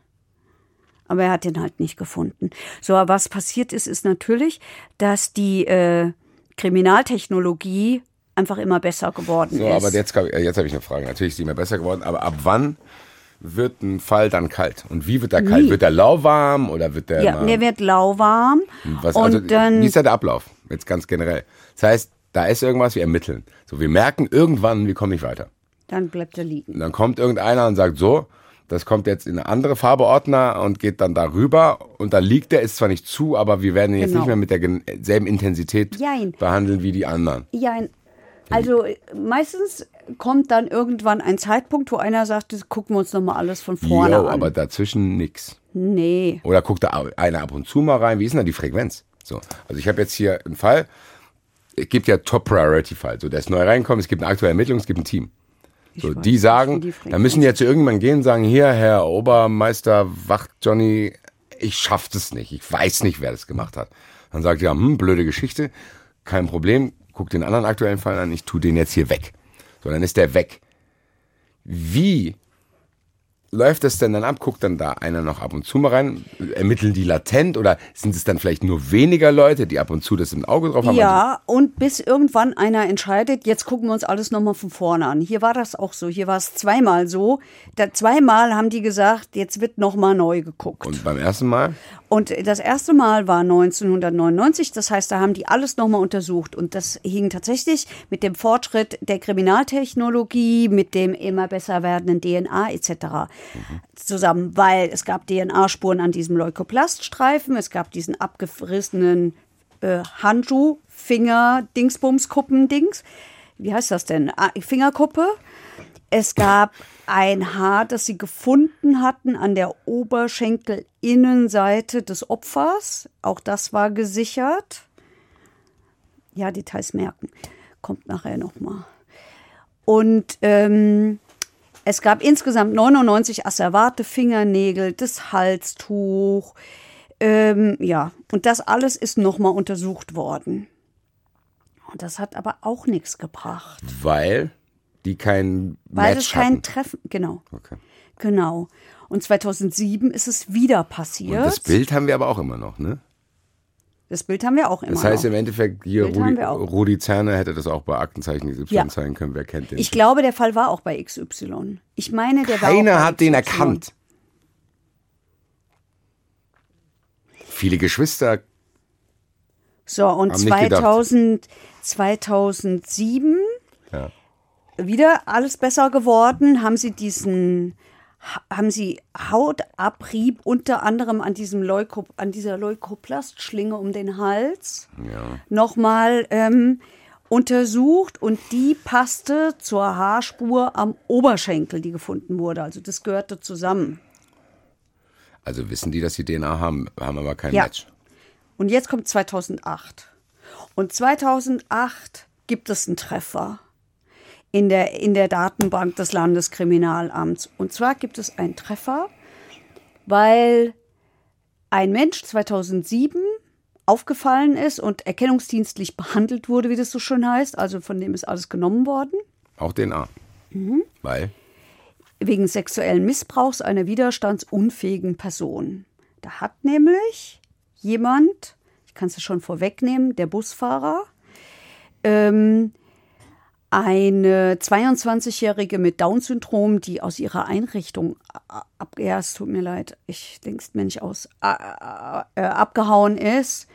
Aber er hat den halt nicht gefunden. So, aber was passiert ist, ist natürlich, dass die äh, Kriminaltechnologie einfach immer besser geworden So, ist. aber jetzt, äh, jetzt habe ich eine Frage. Natürlich ist die immer besser geworden, aber ab wann wird ein Fall dann kalt? Und wie wird der kalt? Nie. Wird der lauwarm oder wird der. ja, der wird lauwarm. was, und also, dann wie ist da der Ablauf? Jetzt ganz generell. Das heißt, da ist irgendwas, wir ermitteln. So, wir merken irgendwann, wir kommen nicht weiter. Dann bleibt er liegen. Und dann kommt irgendeiner und sagt so, das kommt jetzt in eine andere Farbeordner und geht dann darüber und da liegt der, ist zwar nicht zu, aber wir werden ihn jetzt Genau. nicht mehr mit derselben Intensität Jein. behandeln wie die anderen. Ja, ein- also äh, meistens kommt dann irgendwann ein Zeitpunkt, wo einer sagt, das gucken wir uns nochmal alles von vorne Jo, an. aber dazwischen nix. nee. Oder guckt da einer ab und zu mal rein, wie ist denn da die Frequenz? So, also ich habe jetzt hier einen Fall, es gibt ja Top-Priority-Fall, so der ist neu reinkommen, es gibt eine aktuelle Ermittlung, es gibt ein Team. So, die sagen, die da müssen die ja zu irgendjemandem gehen und sagen, hier, Herr Obermeister Wacht Johnny, ich schaff das nicht, ich weiß nicht, wer das gemacht hat. Dann sagt er, hm, blöde Geschichte, kein Problem, guck den anderen aktuellen Fall an, ich tu den jetzt hier weg. So, dann ist der weg. Wie läuft das denn dann ab? Guckt dann da einer noch ab und zu mal rein? Ermitteln die latent oder sind es dann vielleicht nur weniger Leute, die ab und zu das im Auge drauf haben? Ja, und bis irgendwann einer entscheidet, jetzt gucken wir uns alles nochmal von vorne an. Hier war das auch so. Hier war es zweimal so. Da zweimal haben die gesagt, jetzt wird nochmal neu geguckt. Und beim ersten Mal? Und das erste Mal war 1999, das heißt, da haben die alles nochmal untersucht. Und das hing tatsächlich mit dem Fortschritt der Kriminaltechnologie, mit dem immer besser werdenden DNA etc. zusammen, weil es gab DNA-Spuren an diesem Leukoplaststreifen, es gab diesen abgerissenen äh, Handschuh, Finger, Dingsbums, Kuppen, Dings. Wie heißt das denn? Ah, Fingerkuppe. Es gab ein Haar, das sie gefunden hatten an der Oberschenkelinnenseite des Opfers. Auch das war gesichert. Ja, Details merken. Kommt nachher nochmal. Und ähm, es gab insgesamt 99 asservate Fingernägel, das Halstuch. Ähm, ja, und das alles ist nochmal untersucht worden. Und das hat aber auch nichts gebracht. Weil die kein Weil Match es kein hatten. Treffen, genau, Okay. genau. Und 2007 ist es wieder passiert. Und das Bild haben wir aber auch immer noch, ne? Das Bild haben wir auch immer Das heißt noch. im Endeffekt, hier Rudi. Rudi Zerner hätte das auch bei Aktenzeichen XY Ja. zeigen können. Wer kennt den? Ich glaube, der Fall war auch bei XY. Ich meine, der war auch Keiner hat den XY. erkannt. Viele Geschwister. So, und Haben nicht gedacht. 2000, 2007, Ja. Wieder alles besser geworden, haben sie diesen, ha- haben sie Hautabrieb unter anderem an diesem Leuko, an dieser Leukoplastschlinge um den Hals Ja. nochmal ähm, untersucht und die passte zur Haarspur am Oberschenkel, die gefunden wurde. Also das gehörte zusammen. Also wissen die, dass sie DNA haben, haben aber kein Ja. Match. Und jetzt kommt 2008. Und 2008 gibt es einen Treffer in der, in der Datenbank des Landeskriminalamts. Und zwar gibt es einen Treffer, weil ein Mensch 2007 aufgefallen ist und erkennungsdienstlich behandelt wurde, wie das so schön heißt. Also von dem ist alles genommen worden. Auch DNA. Mhm. Weil? wegen sexuellen Missbrauchs einer widerstandsunfähigen Person. Da hat nämlich jemand, ich kann es ja schon vorwegnehmen, der Busfahrer, ähm, eine 22-Jährige mit Down-Syndrom, die aus ihrer Einrichtung ab, ja, es tut mir leid, ich denke es mir nicht aus, äh, abgehauen ist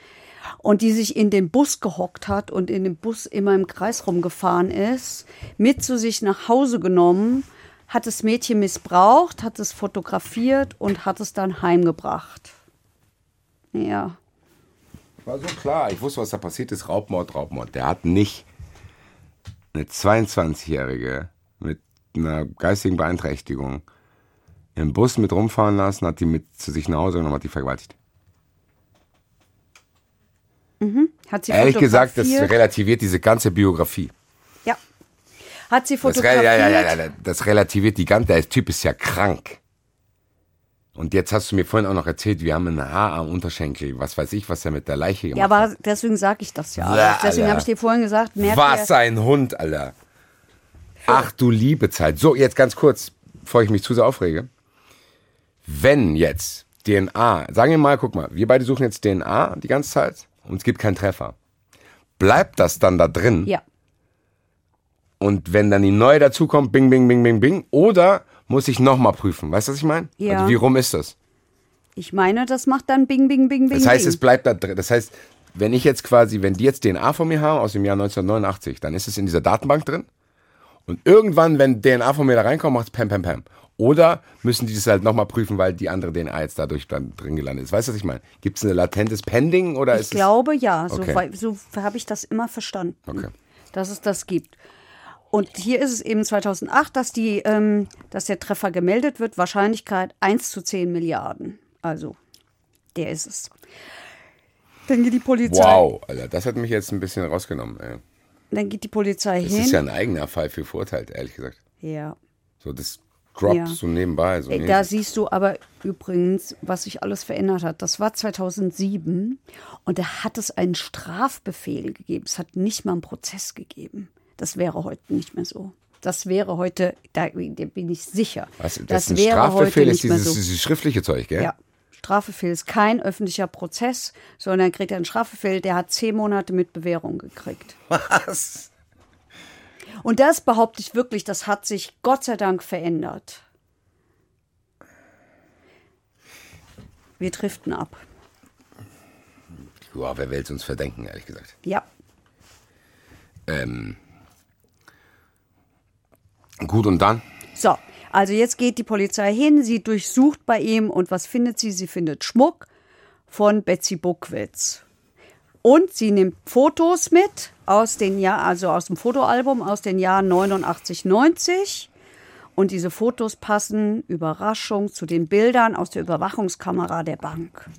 und die sich in den Bus gehockt hat und in dem Bus immer im Kreis rumgefahren ist, mit zu sich nach Hause genommen, hat das Mädchen missbraucht, hat es fotografiert und hat es dann heimgebracht. Ja. War so klar. Ich wusste, was da passiert ist. Raubmord, Raubmord. Der hat nicht eine 22-Jährige mit einer geistigen Beeinträchtigung im Bus mit rumfahren lassen, hat die mit zu sich nach Hause genommen, hat die vergewaltigt. Hat sie Ehrlich gesagt, das relativiert diese ganze Biografie. Ja. Hat sie Das, fotografiert. re ja, ja, ja, ja, das relativiert die ganze, der Typ ist ja krank. Und jetzt hast du mir vorhin auch noch erzählt, wir haben ein Haar am Unterschenkel, was weiß ich, was er mit der Leiche gemacht Ja, hat. aber deswegen sage ich das ja. Ja, deswegen habe ich dir vorhin gesagt, merk Was ein Hund, Alter. Ach du liebe Zeit. So, jetzt ganz kurz, bevor ich mich zu sehr aufrege. Wenn jetzt DNA, sagen wir mal, guck mal, wir beide suchen jetzt DNA die ganze Zeit und es gibt keinen Treffer. Bleibt das dann da drin? Ja. Und wenn dann die neue dazukommt, bing, bing, bing, bing, bing, oder muss ich nochmal prüfen? Weißt du, was ich meine? Ja. Also wie rum ist das? Ich meine, das macht dann Bing, Bing, Bing, Bing. Das heißt, es bleibt da drin. Das heißt, wenn ich jetzt quasi, wenn die jetzt DNA von mir haben aus dem Jahr 1989, dann ist es in dieser Datenbank drin. Und irgendwann, wenn DNA von mir da reinkommt, macht es pam, pam, pam. Oder müssen die das halt nochmal prüfen, weil die andere DNA jetzt dadurch dann drin gelandet ist. Weißt du, was ich meine? Gibt es ein latentes Pending oder Ich ist glaube ja, so, Okay. so habe ich das immer verstanden, Okay. dass es das gibt. Und hier ist es eben 2008, dass, die, ähm, dass der Treffer gemeldet wird. Wahrscheinlichkeit 1 zu 10 Milliarden. Also, der ist es. Dann geht die. Polizei, Wow, Alter, das hat mich jetzt ein bisschen rausgenommen. Ey. dann geht die Polizei Das hin. ist ja ein eigener Fall für verurteilt, ehrlich gesagt. ja. So, das droppt Ja. so nebenbei. So nee. Da siehst du aber übrigens, was sich alles verändert hat. Das war 2007 und da hat es einen Strafbefehl gegeben. Es hat nicht mal einen Prozess gegeben. Das wäre heute nicht mehr so. Das wäre heute, da bin ich sicher. Was, das, das ist ein wäre Strafbefehl heute ist dieses, so. dieses schriftliche Zeug, gell? Ja. Strafbefehl ist kein öffentlicher Prozess, sondern kriegt er einen Strafbefehl, der hat zehn Monate mit Bewährung gekriegt. Was? Und das behaupte ich wirklich, das hat sich Gott sei Dank verändert. Wir driften ab. Ja, wer will es uns verdenken, ehrlich gesagt. Ja. Ähm, gut, und dann? So, also jetzt geht die Polizei hin, sie durchsucht bei ihm und was findet sie? Sie findet Schmuck von Betsy Buckwitz. Und sie nimmt Fotos mit aus den Jahr, also aus dem Fotoalbum aus den Jahren 89, 90. Und diese Fotos passen, Überraschung, zu den Bildern aus der Überwachungskamera der Bank.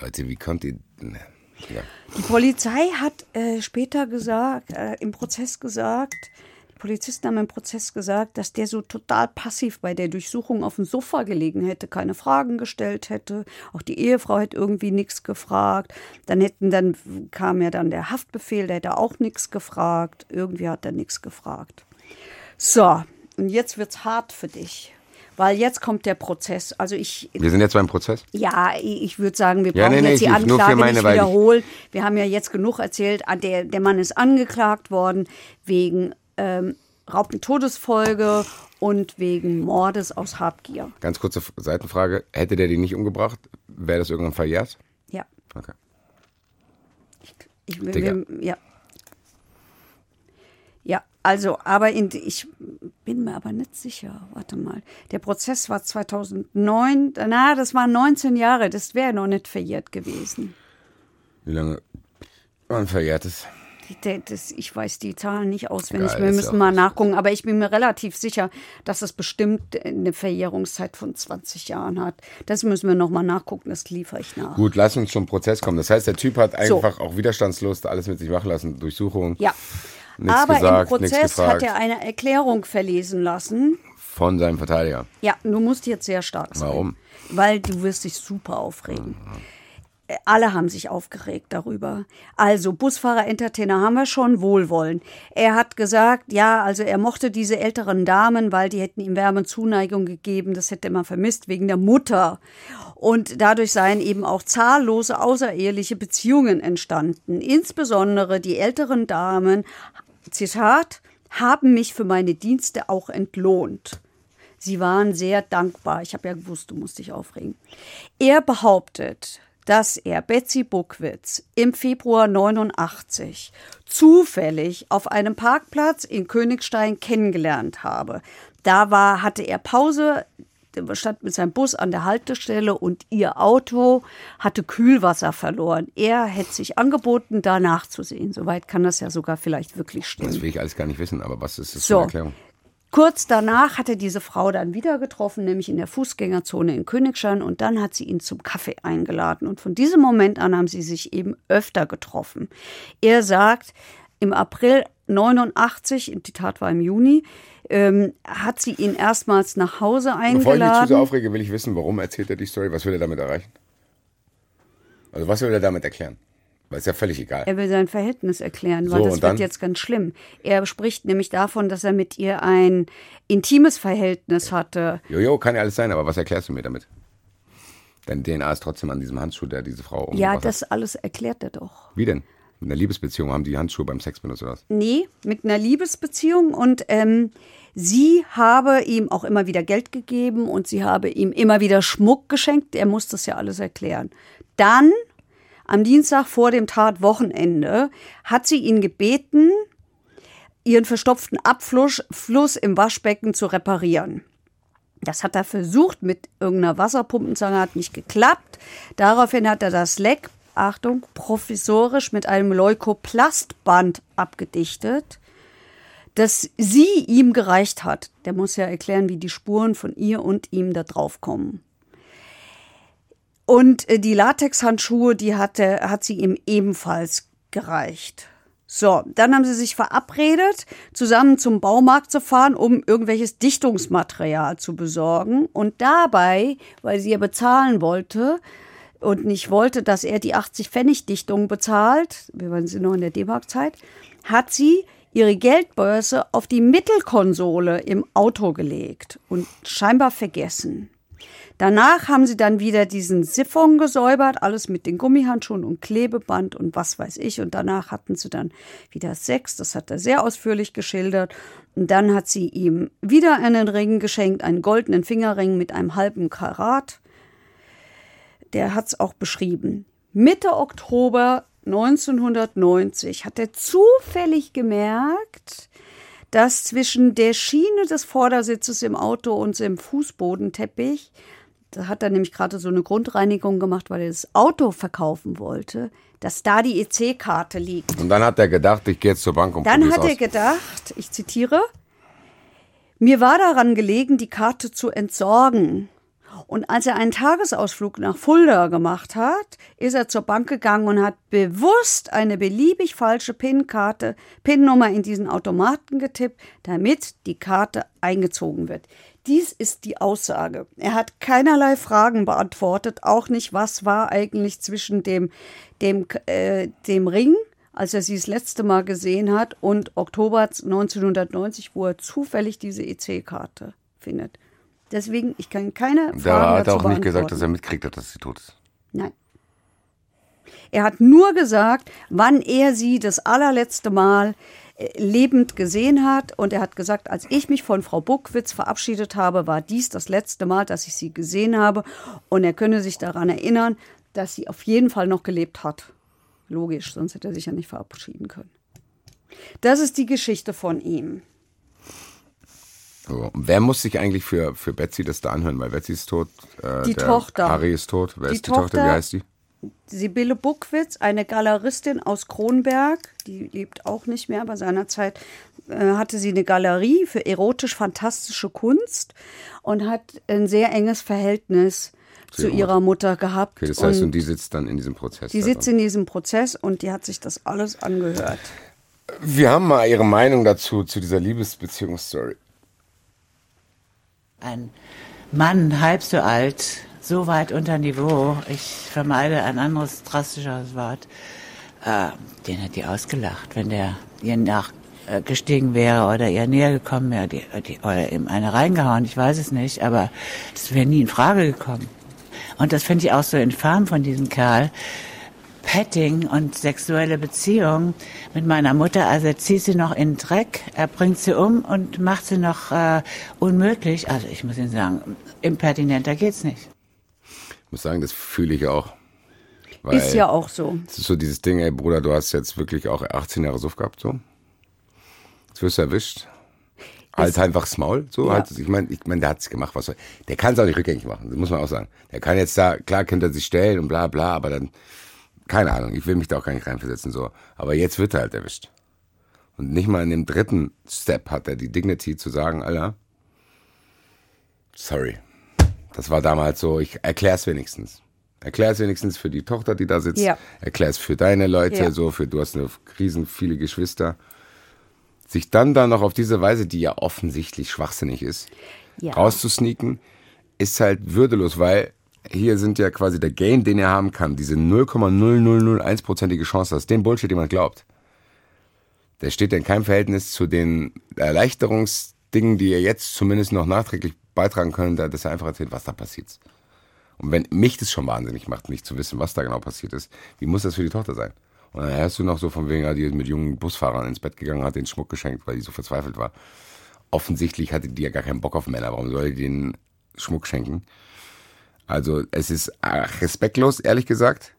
Leute, wie kommt ihr. Ne, Ja. Die Polizei hat äh, später gesagt, äh, im Prozess gesagt, Polizisten haben im Prozess gesagt, dass der so total passiv bei der Durchsuchung auf dem Sofa gelegen hätte, keine Fragen gestellt hätte. Auch die Ehefrau hätte irgendwie nichts gefragt. Dann hätten dann kam ja dann der Haftbefehl, der hätte auch nichts gefragt. Irgendwie hat er nichts gefragt. So, und jetzt wird's hart für dich. Weil jetzt kommt der Prozess. Also ich, Wir sind jetzt beim Prozess. ja, ich würde sagen, wir Ja, brauchen nee, nee, jetzt die Anklage meine, nicht wiederholen. Wir haben ja jetzt genug erzählt. Ah, Der, der Mann ist angeklagt worden wegen ähm, Raub- und Todesfolge und wegen Mordes aus Habgier. Ganz kurze Seitenfrage. Hätte der die nicht umgebracht, wäre das irgendwann verjährt? Ja. Okay. Ich, wir, Digga. wir, ja. Ja, also, aber in, ich bin mir aber nicht sicher. Warte mal. Der Prozess war 2009. Na, das waren 19 Jahre. Das wäre noch nicht verjährt gewesen. Wie lange man verjährt ist? Die- Das, ich weiß die Zahlen nicht auswendig. Egal, Wir müssen mal nachgucken. Aber ich bin mir relativ sicher, dass es bestimmt eine Verjährungszeit von 20 Jahren hat. Das müssen wir noch mal nachgucken. Das liefere ich nach. Gut, lass uns zum Prozess kommen. Das heißt, der Typ hat So. einfach auch widerstandslos alles mit sich machen lassen. Durchsuchung. Ja. Nichts aber gesagt, im Prozess hat er eine Erklärung verlesen lassen. Von seinem Verteidiger. Ja, du musst jetzt sehr stark sein. Warum? Weil du wirst dich super aufregen. Äh, Alle haben sich aufgeregt darüber. Also, Busfahrer Entertainer haben wir schon Wohlwollen. Er hat gesagt, ja, also er mochte diese älteren Damen, weil die hätten ihm Wärme und Zuneigung gegeben. Das hätte man vermisst wegen der Mutter. Und dadurch seien eben auch zahllose außereheliche Beziehungen entstanden. Insbesondere die älteren Damen, Zitat, haben mich für meine Dienste auch entlohnt. Sie waren sehr dankbar. Ich habe ja gewusst, du musst dich aufregen. Er behauptet, dass er Betsy Buckwitz im Februar 89 zufällig auf einem Parkplatz in Königstein kennengelernt habe. Da war, hatte er Pause, stand mit seinem Bus an der Haltestelle und ihr Auto hatte Kühlwasser verloren. Er hätte sich angeboten, da nachzusehen. Soweit kann das ja sogar vielleicht wirklich stimmen. Das will ich alles gar nicht wissen, aber was ist das für So. eine Erklärung? Kurz danach hat er diese Frau dann wieder getroffen, nämlich in der Fußgängerzone in Königstein und dann hat sie ihn zum Kaffee eingeladen und von diesem Moment an haben sie sich eben öfter getroffen. Er sagt, im April 89, die Tat war im Juni, ähm, hat sie ihn erstmals nach Hause Bevor ich mich zu eingeladen. sehr aufrege, will ich wissen, warum erzählt er die Story? Was will er damit erreichen? Also was will er damit erklären? Weil ist ja völlig egal. Er will sein Verhältnis erklären, weil So, das wird jetzt ganz schlimm. Er spricht nämlich davon, dass er mit ihr ein intimes Verhältnis hatte. Jojo, kann ja alles sein, aber was erklärst du mir damit? Dein DNA ist trotzdem an diesem Handschuh, der diese Frau umgebracht Ja, hat. das alles erklärt er doch. Wie denn? In einer Liebesbeziehung haben die Handschuhe beim Sex benutzt oder was? Nee, mit einer Liebesbeziehung und ähm, sie habe ihm auch immer wieder Geld gegeben und sie habe ihm immer wieder Schmuck geschenkt. Er muss das ja alles erklären. Dann, am Dienstag vor dem Tatwochenende, hat sie ihn gebeten, ihren verstopften Abfluss Fluss im Waschbecken zu reparieren. Das hat er versucht mit irgendeiner Wasserpumpenzange, hat nicht geklappt. Daraufhin hat er das Leck, Achtung, provisorisch mit einem Leukoplastband abgedichtet, das sie ihm gereicht hat. Der muss ja erklären, wie die Spuren von ihr und ihm da drauf kommen. Und äh, die Latexhandschuhe, die hatte, hat sie ihm ebenfalls gereicht. So, dann haben sie sich verabredet, zusammen zum Baumarkt zu fahren, um irgendwelches Dichtungsmaterial zu besorgen. Und dabei, weil sie ja bezahlen wollte und nicht wollte, dass er die 80 Pfennig Dichtung bezahlt, wir waren sie noch in der D-Mark-Zeit, hat sie ihre Geldbörse auf die Mittelkonsole im Auto gelegt und scheinbar vergessen. Danach haben sie dann wieder diesen Siphon gesäubert, alles mit den Gummihandschuhen und Klebeband und was weiß ich. Und danach hatten sie dann wieder Sex, das hat er sehr ausführlich geschildert. Und dann hat sie ihm wieder einen Ring geschenkt, einen goldenen Fingerring mit einem halben Karat. Der hat's auch beschrieben. Mitte Oktober 1990 hat er zufällig gemerkt, dass zwischen der Schiene des Vordersitzes im Auto und dem Fußbodenteppich, da hat er nämlich gerade so eine Grundreinigung gemacht, weil er das Auto verkaufen wollte, dass da die EC-Karte liegt. Und dann hat er gedacht, ich gehe jetzt zur Bank und Dann hat er aus. gedacht, ich zitiere, mir war daran gelegen, die Karte zu entsorgen. Und als er einen Tagesausflug nach Fulda gemacht hat, ist er zur Bank gegangen und hat bewusst eine beliebig falsche PIN-Karte, PIN-Nummer in diesen Automaten getippt, damit die Karte eingezogen wird. Dies ist die Aussage. Er hat keinerlei Fragen beantwortet, auch nicht, was war eigentlich zwischen dem, dem, äh, dem Ring, als er sie das letzte Mal gesehen hat, und Oktober 1990, wo er zufällig diese EC-Karte findet. Deswegen, ich kann keine Fragen Da hat er auch nicht gesagt, dass er mitkriegt, dass sie tot ist. Nein. Er hat nur gesagt, wann er sie das allerletzte Mal lebend gesehen hat. Und er hat gesagt, als ich mich von Frau Buckwitz verabschiedet habe, war dies das letzte Mal, dass ich sie gesehen habe. Und er könne sich daran erinnern, dass sie auf jeden Fall noch gelebt hat. Logisch, sonst hätte er sich ja nicht verabschieden können. Das ist die Geschichte von ihm. So. Wer muss sich eigentlich für, für Betsy das da anhören? Weil Betsy ist tot. Äh, Die der Tochter. Harry ist tot. Wer Die ist die Tochter? Tochter- Wie heißt die? Sibylle Buckwitz, eine Galeristin aus Kronberg, die lebt auch nicht mehr, aber seinerzeit äh, hatte sie eine Galerie für erotisch-fantastische Kunst und hat ein sehr enges Verhältnis zu, ihrer ihrer Mutter gehabt. Okay, das heißt, und, und die sitzt dann in diesem Prozess. die sitzt in diesem Prozess und die hat sich das alles angehört. Wir haben mal ihre Meinung dazu, zu dieser Liebesbeziehungsstory. Ein Mann, halb so alt, so weit unter Niveau, ich vermeide ein anderes drastischeres Wort, äh, den hat die ausgelacht, wenn der ihr nachgestiegen wäre oder ihr näher gekommen wäre die, die, oder ihm eine reingehauen, ich weiß es nicht, aber das wäre nie in Frage gekommen. Und das finde ich auch so infam von diesem Kerl. Petting und sexuelle Beziehung mit meiner Mutter, also er zieht sie noch in den Dreck, er bringt sie um und macht sie noch äh, unmöglich. Also ich muss Ihnen sagen, impertinenter geht's nicht. Ich muss sagen, das fühle ich auch. Weil Ist ja auch so. Es ist so dieses Ding, ey Bruder, du hast jetzt wirklich auch 18 Jahre Suff gehabt, so. Jetzt wirst du erwischt. Halt einfach das Maul, so. Ja. Halt, ich meine, ich mein, der hat's gemacht, was soll. Der kann es auch nicht rückgängig machen, das muss man auch sagen. Der kann jetzt da, klar könnte er sich stellen und bla bla, aber dann, keine Ahnung, ich will mich da auch gar nicht reinversetzen, so. Aber jetzt wird er halt erwischt. Und nicht mal in dem dritten Step hat er die Dignity zu sagen, Alter, sorry. Das war damals so, ich erklär's wenigstens. Erklär's wenigstens für die Tochter, die da sitzt. Ja. Erklär's für deine Leute, Ja. so für, du hast eine riesen viele Geschwister. Sich dann da noch auf diese Weise, die ja offensichtlich schwachsinnig ist, Ja. rauszusneaken, ist halt würdelos, weil hier sind ja quasi der Gain, den er haben kann, diese 0,0001-prozentige Chance, dass den Bullshit jemand glaubt. Der steht ja in keinem Verhältnis zu den Erleichterungsdingen, die er jetzt zumindest noch nachträglich beitragen können, dass er einfach erzählt, was da passiert. Und wenn mich das schon wahnsinnig macht, nicht zu wissen, was da genau passiert ist, wie muss das für die Tochter sein? Und dann hörst du noch so von wegen, die ist mit jungen Busfahrern ins Bett gegangen, hat den Schmuck geschenkt, weil die so verzweifelt war. Offensichtlich hatte die ja gar keinen Bock auf Männer. Warum soll die den Schmuck schenken? Also es ist respektlos, ehrlich gesagt.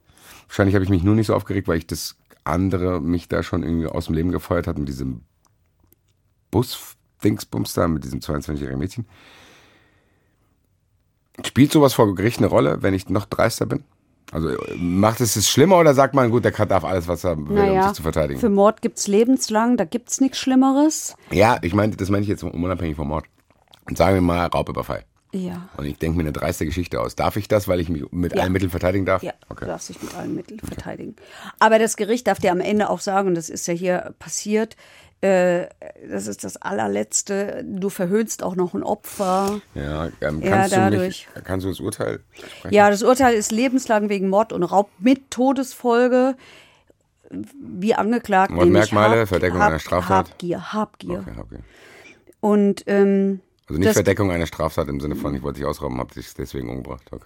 Wahrscheinlich habe ich mich nur nicht so aufgeregt, weil ich das andere mich da schon irgendwie aus dem Leben gefeuert hat mit diesem Bus-Dingsbums da, mit diesem 22-jährigen Mädchen. Spielt sowas vor Gericht eine Rolle, wenn ich noch dreister bin? Also macht es es schlimmer oder sagt man, gut, der darf alles, was er will, um Naja, sich zu verteidigen? für Mord gibt es lebenslang, da gibt es nichts Schlimmeres. Ja, ich meinte, das meine ich jetzt unabhängig vom Mord. Und sagen wir mal Raubüberfall. Ja. Und ich denke mir eine dreiste Geschichte aus. Darf ich das, weil ich mich mit Ja. allen Mitteln verteidigen darf? Ja, du Okay. darfst dich mit allen Mitteln verteidigen. Aber das Gericht darf dir am Ende auch sagen, und das ist ja hier passiert, äh, das ist das allerletzte, du verhöhnst auch noch ein Opfer. Ja, ähm, Ja, kannst, du dadurch. mich, kannst du das Urteil sprechen? Ja, das Urteil ist lebenslang wegen Mord und Raub mit Todesfolge. Wie angeklagt. Und nämlich Merkmale, Hab- Verdeckung Hab- einer Straftat? Habgier, Habgier. Okay, okay. Und ähm, Also nicht Verdeckung einer Straftat im Sinne von, ich wollte dich ausrauben, habe dich deswegen umgebracht. Okay.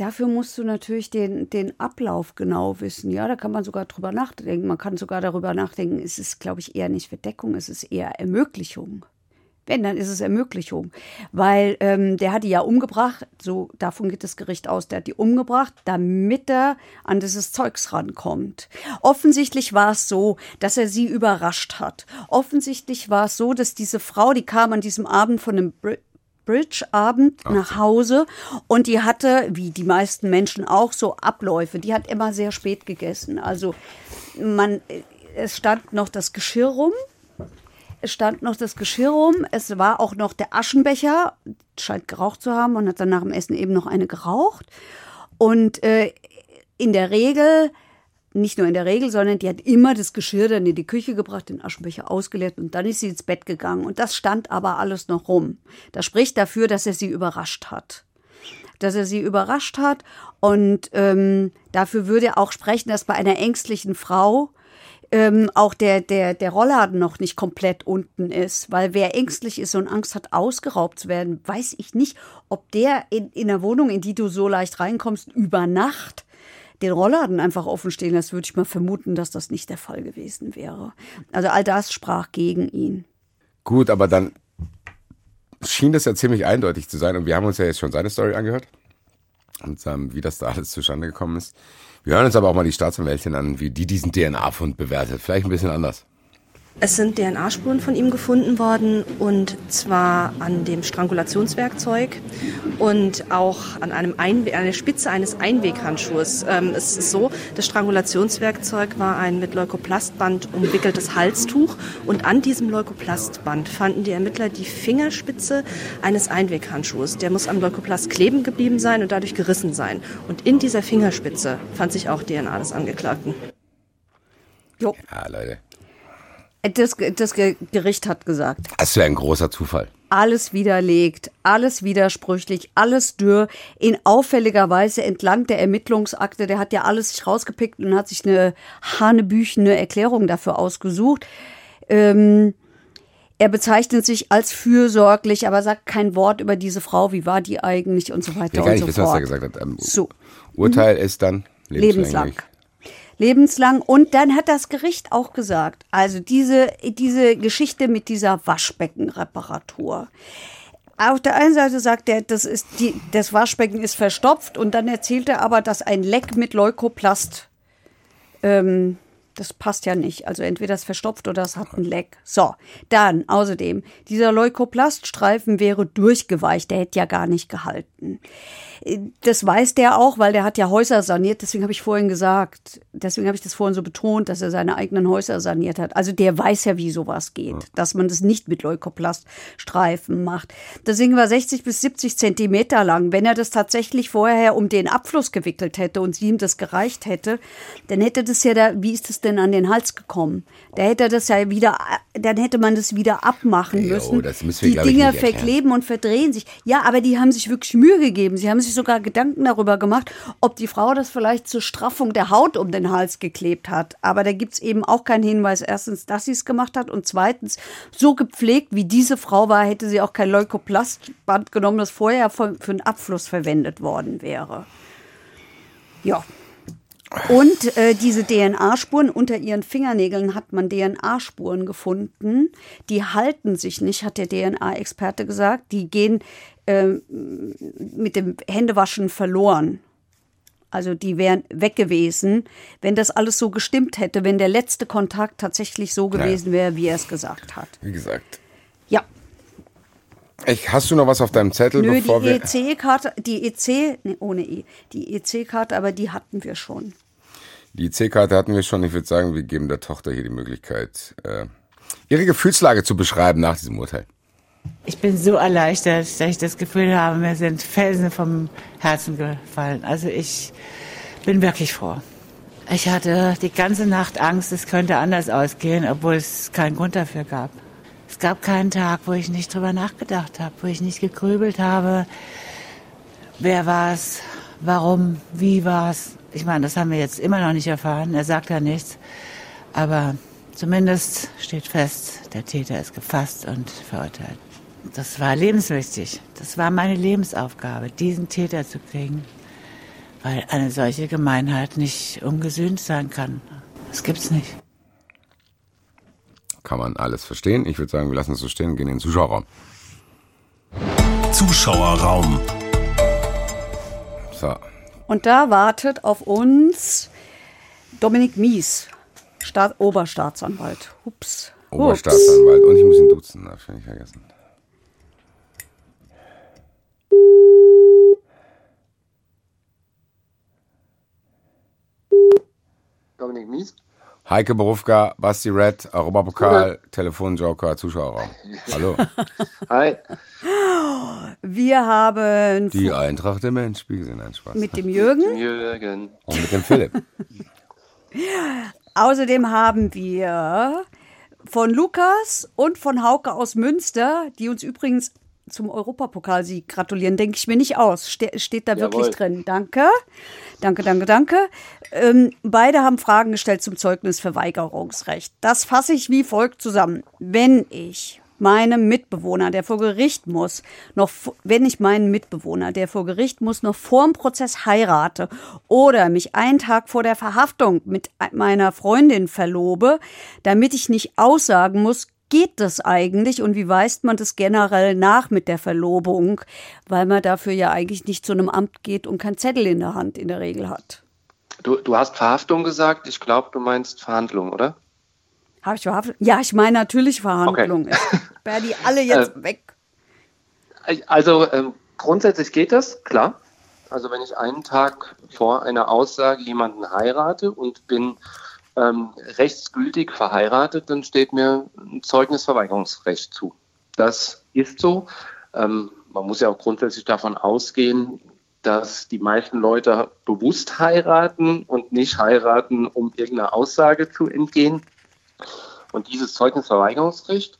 Dafür musst du natürlich den, den Ablauf genau wissen. Ja, da kann man sogar drüber nachdenken. Man kann sogar darüber nachdenken, es ist, glaube ich, eher nicht Verdeckung, es ist eher Ermöglichung. Wenn, dann ist es Ermöglichung. Weil ähm, der hat die ja umgebracht, so davon geht das Gericht aus, der hat die umgebracht, damit er an dieses Zeugs rankommt. Offensichtlich war es so, dass er sie überrascht hat. Offensichtlich war es so, dass diese Frau, die kam an diesem Abend von einem Br Bridge-Abend nach Hause und die hatte, wie die meisten Menschen auch, so Abläufe. Die hat immer sehr spät gegessen. Also man, es stand noch das Geschirr rum es stand noch das Geschirr rum, es war auch noch der Aschenbecher, scheint geraucht zu haben und hat dann nach dem Essen eben noch eine geraucht. Und äh, in der Regel, nicht nur in der Regel, sondern die hat immer das Geschirr dann in die Küche gebracht, den Aschenbecher ausgeleert und dann ist sie ins Bett gegangen. Und das stand aber alles noch rum. Das spricht dafür, dass er sie überrascht hat dass er sie überrascht hat. Und ähm, dafür würde auch sprechen, dass bei einer ängstlichen Frau ähm, auch der, der, der Rollladen noch nicht komplett unten ist. Weil wer ängstlich ist und Angst hat, ausgeraubt zu werden, weiß ich nicht, ob der in, in einer Wohnung, in die du so leicht reinkommst, über Nacht den Rollladen einfach offen stehen lässt, würde ich mal vermuten, dass das nicht der Fall gewesen wäre. Also all das sprach gegen ihn. Gut, aber dann schien das ja ziemlich eindeutig zu sein und wir haben uns ja jetzt schon seine Story angehört und ähm, wie das da alles zustande gekommen ist. Wir hören uns aber auch mal die Staatsanwältin an, wie die diesen DNA-Fund bewertet. Vielleicht ein bisschen anders. Es sind DNA-Spuren von ihm gefunden worden und zwar an dem Strangulationswerkzeug und auch an, einem Einwe an der Spitze eines Einweghandschuhs. Ähm, es ist so, das Strangulationswerkzeug war ein mit Leukoplastband umwickeltes Halstuch und an diesem Leukoplastband fanden die Ermittler die Fingerspitze eines Einweghandschuhs. Der muss am Leukoplast kleben geblieben sein und dadurch gerissen sein. Und in dieser Fingerspitze fand sich auch DNA des Angeklagten. Jo. Ja, Leute. Das, das Gericht hat gesagt. Das wäre ein großer Zufall. Alles widerlegt, alles widersprüchlich, alles dürr, in auffälliger Weise entlang der Ermittlungsakte. Der hat ja alles sich rausgepickt und hat sich eine hanebüchene Erklärung dafür ausgesucht. Ähm, er bezeichnet sich als fürsorglich, aber sagt kein Wort über diese Frau, wie war die eigentlich und so weiter ja, und so fort. Ich weiß, was er gesagt hat. Ähm, so. Urteil mhm. ist dann lebenslang. Lebenslang. Und dann hat das Gericht auch gesagt, also diese, diese Geschichte mit dieser Waschbeckenreparatur. Auf der einen Seite sagt er, das, ist die, das Waschbecken ist verstopft und dann erzählt er aber, dass ein Leck mit Leukoplast, ähm, das passt ja nicht. Also entweder es verstopft oder es hat ein Leck. So, dann außerdem, dieser Leukoplaststreifen wäre durchgeweicht, der hätte ja gar nicht gehalten. Das weiß der auch, weil der hat ja Häuser saniert. Deswegen habe ich vorhin gesagt, deswegen habe ich das vorhin so betont, dass er seine eigenen Häuser saniert hat. Also der weiß ja, wie sowas geht, dass man das nicht mit Leukoplaststreifen macht. Das Ding war 60 bis 70 Zentimeter lang. Wenn er das tatsächlich vorher um den Abfluss gewickelt hätte und ihm das gereicht hätte, dann hätte das ja da, wie ist es denn an den Hals gekommen? Da hätte das ja wieder, dann hätte man das wieder abmachen müssen. Jo, das wir, die Dinger verkleben und verdrehen sich. Ja, aber die haben sich wirklich Mühe gegeben. Sie haben sich sich sogar Gedanken darüber gemacht, ob die Frau das vielleicht zur Straffung der Haut um den Hals geklebt hat. Aber da gibt es eben auch keinen Hinweis. Erstens, dass sie es gemacht hat und zweitens, so gepflegt wie diese Frau war, hätte sie auch kein Leukoplastband genommen, das vorher für, einen Abfluss verwendet worden wäre. Ja. Und äh, diese DNA-Spuren unter ihren Fingernägeln hat man DNA-Spuren gefunden. Die halten sich nicht, hat der DNA-Experte gesagt. Die gehen äh, mit dem Händewaschen verloren. Also die wären weg gewesen, wenn das alles so gestimmt hätte, wenn der letzte Kontakt tatsächlich so gewesen wäre, wie er es gesagt hat. Wie gesagt. Ich, hast du noch was auf deinem Zettel? Nö, bevor die EC-Karte, die EC, nee, ohne E, die EC-Karte, aber die hatten wir schon. Die EC-Karte hatten wir schon. Ich würde sagen, wir geben der Tochter hier die Möglichkeit, äh, ihre Gefühlslage zu beschreiben nach diesem Urteil. Ich bin so erleichtert, dass ich das Gefühl habe, mir sind Felsen vom Herzen gefallen. Also ich bin wirklich froh. Ich hatte die ganze Nacht Angst, es könnte anders ausgehen, obwohl es keinen Grund dafür gab. Es gab keinen Tag, wo ich nicht drüber nachgedacht habe, wo ich nicht gegrübelt habe. Wer war es? Warum? Wie war es? Ich meine, das haben wir jetzt immer noch nicht erfahren. Er sagt ja nichts. Aber zumindest steht fest, der Täter ist gefasst und verurteilt. Das war lebenswichtig. Das war meine Lebensaufgabe, diesen Täter zu kriegen. Weil eine solche Gemeinheit nicht ungesühnt sein kann. Das gibt's nicht. Kann man alles verstehen. Ich würde sagen, wir lassen es so stehen und gehen in den Zuschauerraum. Zuschauerraum. So. Und da wartet auf uns Dominik Mies, Staat Oberstaatsanwalt. Hups. Hups. Oberstaatsanwalt. Und ich muss ihn duzen, das habe ich vergessen. Dominik Mies. Heike Berufka, Basti Red, Europapokal, Telefonjoker, Zuschauerraum. Hallo. (laughs) Hi. Wir haben Die Eintracht der Endspiegel sind ein Spaß. mit dem Jürgen, Jürgen. Und mit dem Philipp. (laughs) außerdem haben wir von Lukas und von Hauke aus Münster, die uns übrigens zum Europapokalsieg gratulieren, denke ich mir nicht aus. Ste steht da wirklich Jawohl. drin. Danke. Danke, danke, danke. Ähm, beide haben Fragen gestellt zum Zeugnisverweigerungsrecht. Das fasse ich wie folgt zusammen. Wenn ich meinem Mitbewohner, der vor Gericht muss, noch, wenn ich meinen Mitbewohner, der vor Gericht muss, noch vor dem Prozess heirate oder mich einen Tag vor der Verhaftung mit meiner Freundin verlobe, damit ich nicht aussagen muss, geht das eigentlich und wie weist man das generell nach mit der Verlobung, weil man dafür ja eigentlich nicht zu einem Amt geht und kein Zettel in der Hand in der Regel hat. Du, du hast Verhaftung gesagt. Ich glaube, du meinst Verhandlung, oder? Habe ich verhaftet? Ja, ich meine natürlich Verhandlung. Ich sperr die alle (laughs) jetzt weg. Also ähm, grundsätzlich geht das, klar. Also wenn ich einen Tag vor einer Aussage jemanden heirate und bin ähm, rechtsgültig verheiratet, dann steht mir ein Zeugnisverweigerungsrecht zu. Das ist so. Ähm, man muss ja auch grundsätzlich davon ausgehen, dass die meisten Leute bewusst heiraten und nicht heiraten, um irgendeiner Aussage zu entgehen. Und dieses Zeugnisverweigerungsrecht,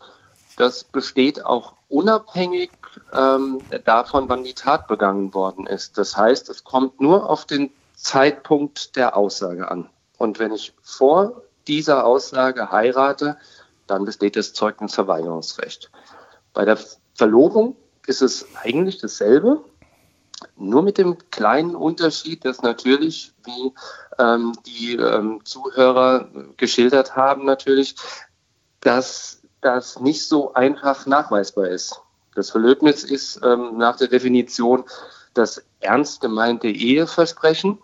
das besteht auch unabhängig ähm, davon, wann die Tat begangen worden ist. Das heißt, es kommt nur auf den Zeitpunkt der Aussage an. Und wenn ich vor dieser Aussage heirate, dann besteht das Zeugnisverweigerungsrecht. Bei der Verlobung ist es eigentlich dasselbe, nur mit dem kleinen Unterschied, dass natürlich, wie ähm, die ähm, Zuhörer geschildert haben, natürlich, dass das nicht so einfach nachweisbar ist. Das Verlöbnis ist ähm, nach der Definition das ernst gemeinte Eheversprechen.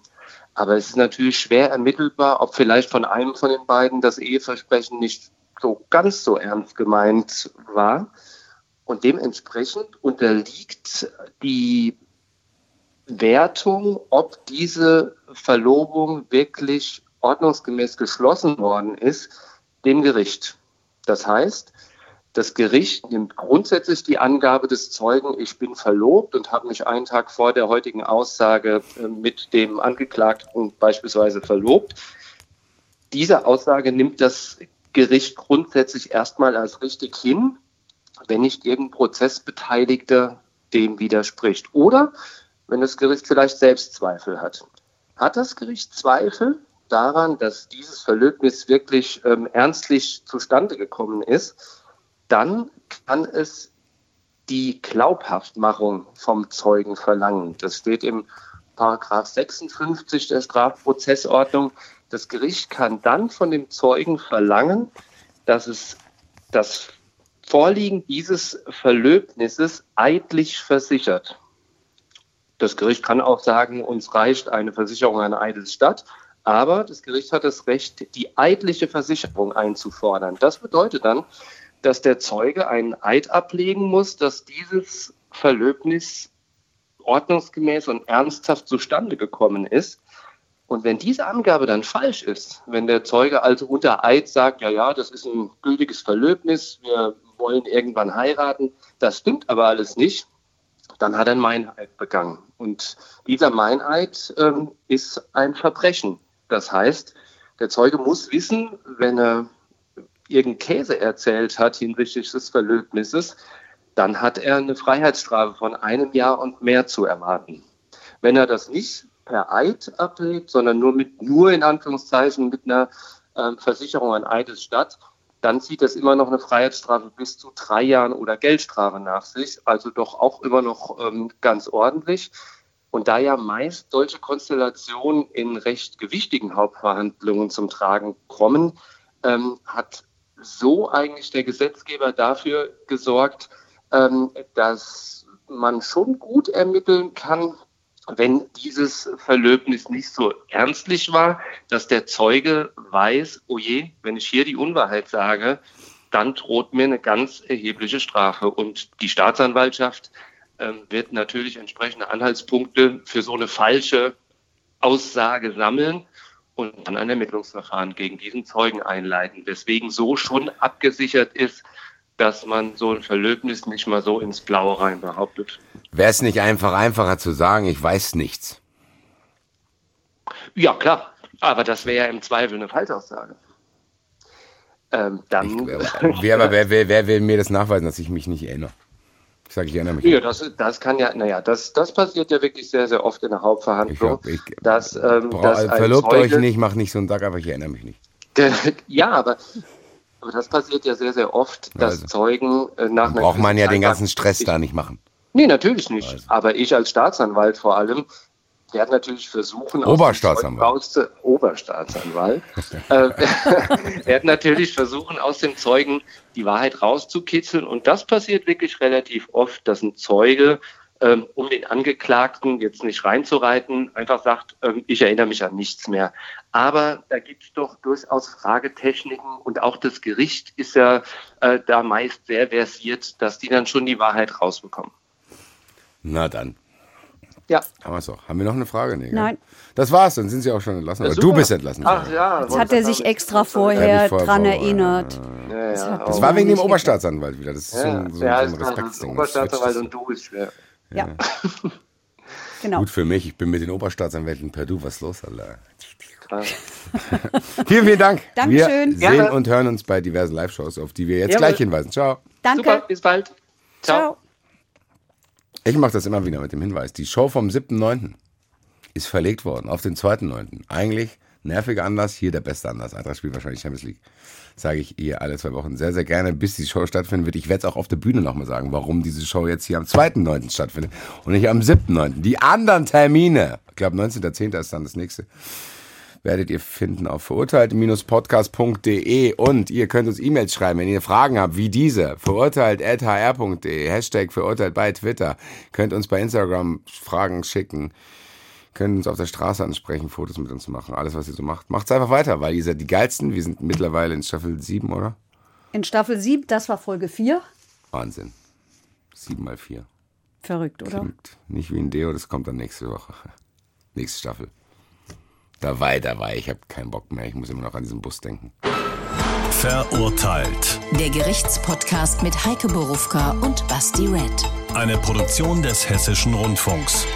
Aber es ist natürlich schwer ermittelbar, ob vielleicht von einem von den beiden das Eheversprechen nicht so ganz so ernst gemeint war. Und dementsprechend unterliegt die Wertung, ob diese Verlobung wirklich ordnungsgemäß geschlossen worden ist, dem Gericht. Das heißt, das Gericht nimmt grundsätzlich die Angabe des Zeugen, ich bin verlobt und habe mich einen Tag vor der heutigen Aussage äh, mit dem Angeklagten beispielsweise verlobt. Diese Aussage nimmt das Gericht grundsätzlich erstmal als richtig hin, wenn nicht irgendein Prozessbeteiligter dem widerspricht. Oder wenn das Gericht vielleicht selbst Zweifel hat. Hat das Gericht Zweifel daran, dass dieses Verlöbnis wirklich ähm, ernstlich zustande gekommen ist, dann kann es die Glaubhaftmachung vom Zeugen verlangen. Das steht im Paragraph 56 der Strafprozessordnung. Das Gericht kann dann von dem Zeugen verlangen, dass es das Vorliegen dieses Verlöbnisses eidlich versichert. Das Gericht kann auch sagen, uns reicht eine Versicherung einer Eidesstadt, aber das Gericht hat das Recht, die eidliche Versicherung einzufordern. Das bedeutet dann, dass der Zeuge einen Eid ablegen muss, dass dieses Verlöbnis ordnungsgemäß und ernsthaft zustande gekommen ist. Und wenn diese Angabe dann falsch ist, wenn der Zeuge also unter Eid sagt, ja, ja, das ist ein gültiges Verlöbnis, wir wollen irgendwann heiraten, das stimmt aber alles nicht, dann hat er einen Meineid begangen. Und dieser Meineid ähm, ist ein Verbrechen. Das heißt, der Zeuge muss wissen, wenn er irgendeinen Käse erzählt hat hinsichtlich des Verlöbnisses, dann hat er eine Freiheitsstrafe von einem Jahr und mehr zu erwarten. Wenn er das nicht per Eid ablegt, sondern nur mit, nur in Anführungszeichen mit einer ähm, Versicherung an Eides statt, dann zieht das immer noch eine Freiheitsstrafe bis zu drei Jahren oder Geldstrafe nach sich. Also doch auch immer noch ähm, ganz ordentlich. Und da ja meist solche Konstellationen in recht gewichtigen Hauptverhandlungen zum Tragen kommen, ähm, hat so eigentlich der Gesetzgeber dafür gesorgt, ähm, dass man schon gut ermitteln kann, wenn dieses Verlöbnis nicht so ernstlich war, dass der Zeuge weiß, oh je, wenn ich hier die Unwahrheit sage, dann droht mir eine ganz erhebliche Strafe. Und die Staatsanwaltschaft ähm, wird natürlich entsprechende Anhaltspunkte für so eine falsche Aussage sammeln und dann ein Ermittlungsverfahren gegen diesen Zeugen einleiten. Deswegen so schon abgesichert ist, dass man so ein Verlöbnis nicht mal so ins Blaue rein behauptet. Wäre es nicht einfach einfacher zu sagen, ich weiß nichts? Ja, klar. Aber das wäre ja im Zweifel eine Falschaussage. Ähm, dann. Ich, wer, wer, wer, wer will mir das nachweisen, dass ich mich nicht erinnere? Ich sage, ich erinnere mich. Ja, das, das kann ja, naja, das, das passiert ja wirklich sehr, sehr oft in der Hauptverhandlung. Ich, ich, dass, ähm, dass verlobt Zeuge, euch nicht, macht nicht so einen Tag, aber ich erinnere mich nicht. (laughs) ja, aber, aber das passiert ja sehr, sehr oft, dass also, Zeugen äh, nach einer Braucht man ja den ganzen Stress da nicht machen. Nee, natürlich nicht. Also. Aber ich als Staatsanwalt vor allem werde natürlich versuchen, Oberstaatsanwalt. Aus dem Oberstaatsanwalt. (laughs) äh, (laughs) werde natürlich versuchen, aus dem Zeugen die Wahrheit rauszukitzeln. Und das passiert wirklich relativ oft, dass ein Zeuge, ähm, um den Angeklagten jetzt nicht reinzureiten, einfach sagt, ähm, ich erinnere mich an nichts mehr. Aber da gibt es doch durchaus Fragetechniken und auch das Gericht ist ja äh, da meist sehr versiert, dass die dann schon die Wahrheit rausbekommen. Na dann. Ja. Haben wir es auch. Haben wir noch eine Frage? Nee, Nein. Das war's, dann sind Sie auch schon entlassen. Ja, du bist entlassen. Ach ja. Jetzt hat er sich extra vorher dran erinnert. Ja, ja, das, das war wegen dem Oberstaatsanwalt wieder. Das ist so ein, so ja, ein Respektsding. Oberstaatsanwalt und du ist schwer. Ja. (laughs) genau. Gut für mich, ich bin mit den Oberstaatsanwälten per Du. Was ist los, Alter? (laughs) vielen, vielen Dank. Dankeschön. Wir sehen und hören uns bei diversen Live-Shows, auf die wir jetzt gleich hinweisen. Ciao. Danke. Super, bis bald. Ciao. Ciao. Ich mache das immer wieder mit dem Hinweis. Die Show vom 7.9. ist verlegt worden auf den 2.9. Eigentlich nerviger Anlass, hier der beste Anlass. Eintracht spielt wahrscheinlich Champions League. Sage ich ihr alle zwei Wochen sehr, sehr gerne, bis die Show stattfinden wird. Ich werde es auch auf der Bühne nochmal sagen, warum diese Show jetzt hier am 2.9. stattfindet und nicht am 7.9. Die anderen Termine, ich glaube 19.10. ist dann das nächste, werdet ihr finden auf verurteilt-podcast.de und ihr könnt uns E-Mails schreiben, wenn ihr Fragen habt, wie diese, verurteilt.hr.de, Hashtag verurteilt bei Twitter, könnt uns bei Instagram Fragen schicken, könnt uns auf der Straße ansprechen, Fotos mit uns machen, alles, was ihr so macht. Macht's einfach weiter, weil ihr seid die geilsten. Wir sind mittlerweile in Staffel 7, oder? In Staffel 7, das war Folge 4. Wahnsinn. 7 mal 4. Verrückt, oder? Klingt nicht wie ein Deo, das kommt dann nächste Woche. (laughs) Nächste Staffel. Da war, da war, ich habe keinen Bock mehr. Ich muss immer noch an diesen Bus denken. Verurteilt. Der Gerichtspodcast mit Heike Borufka und Basti Red. Eine Produktion des Hessischen Rundfunks.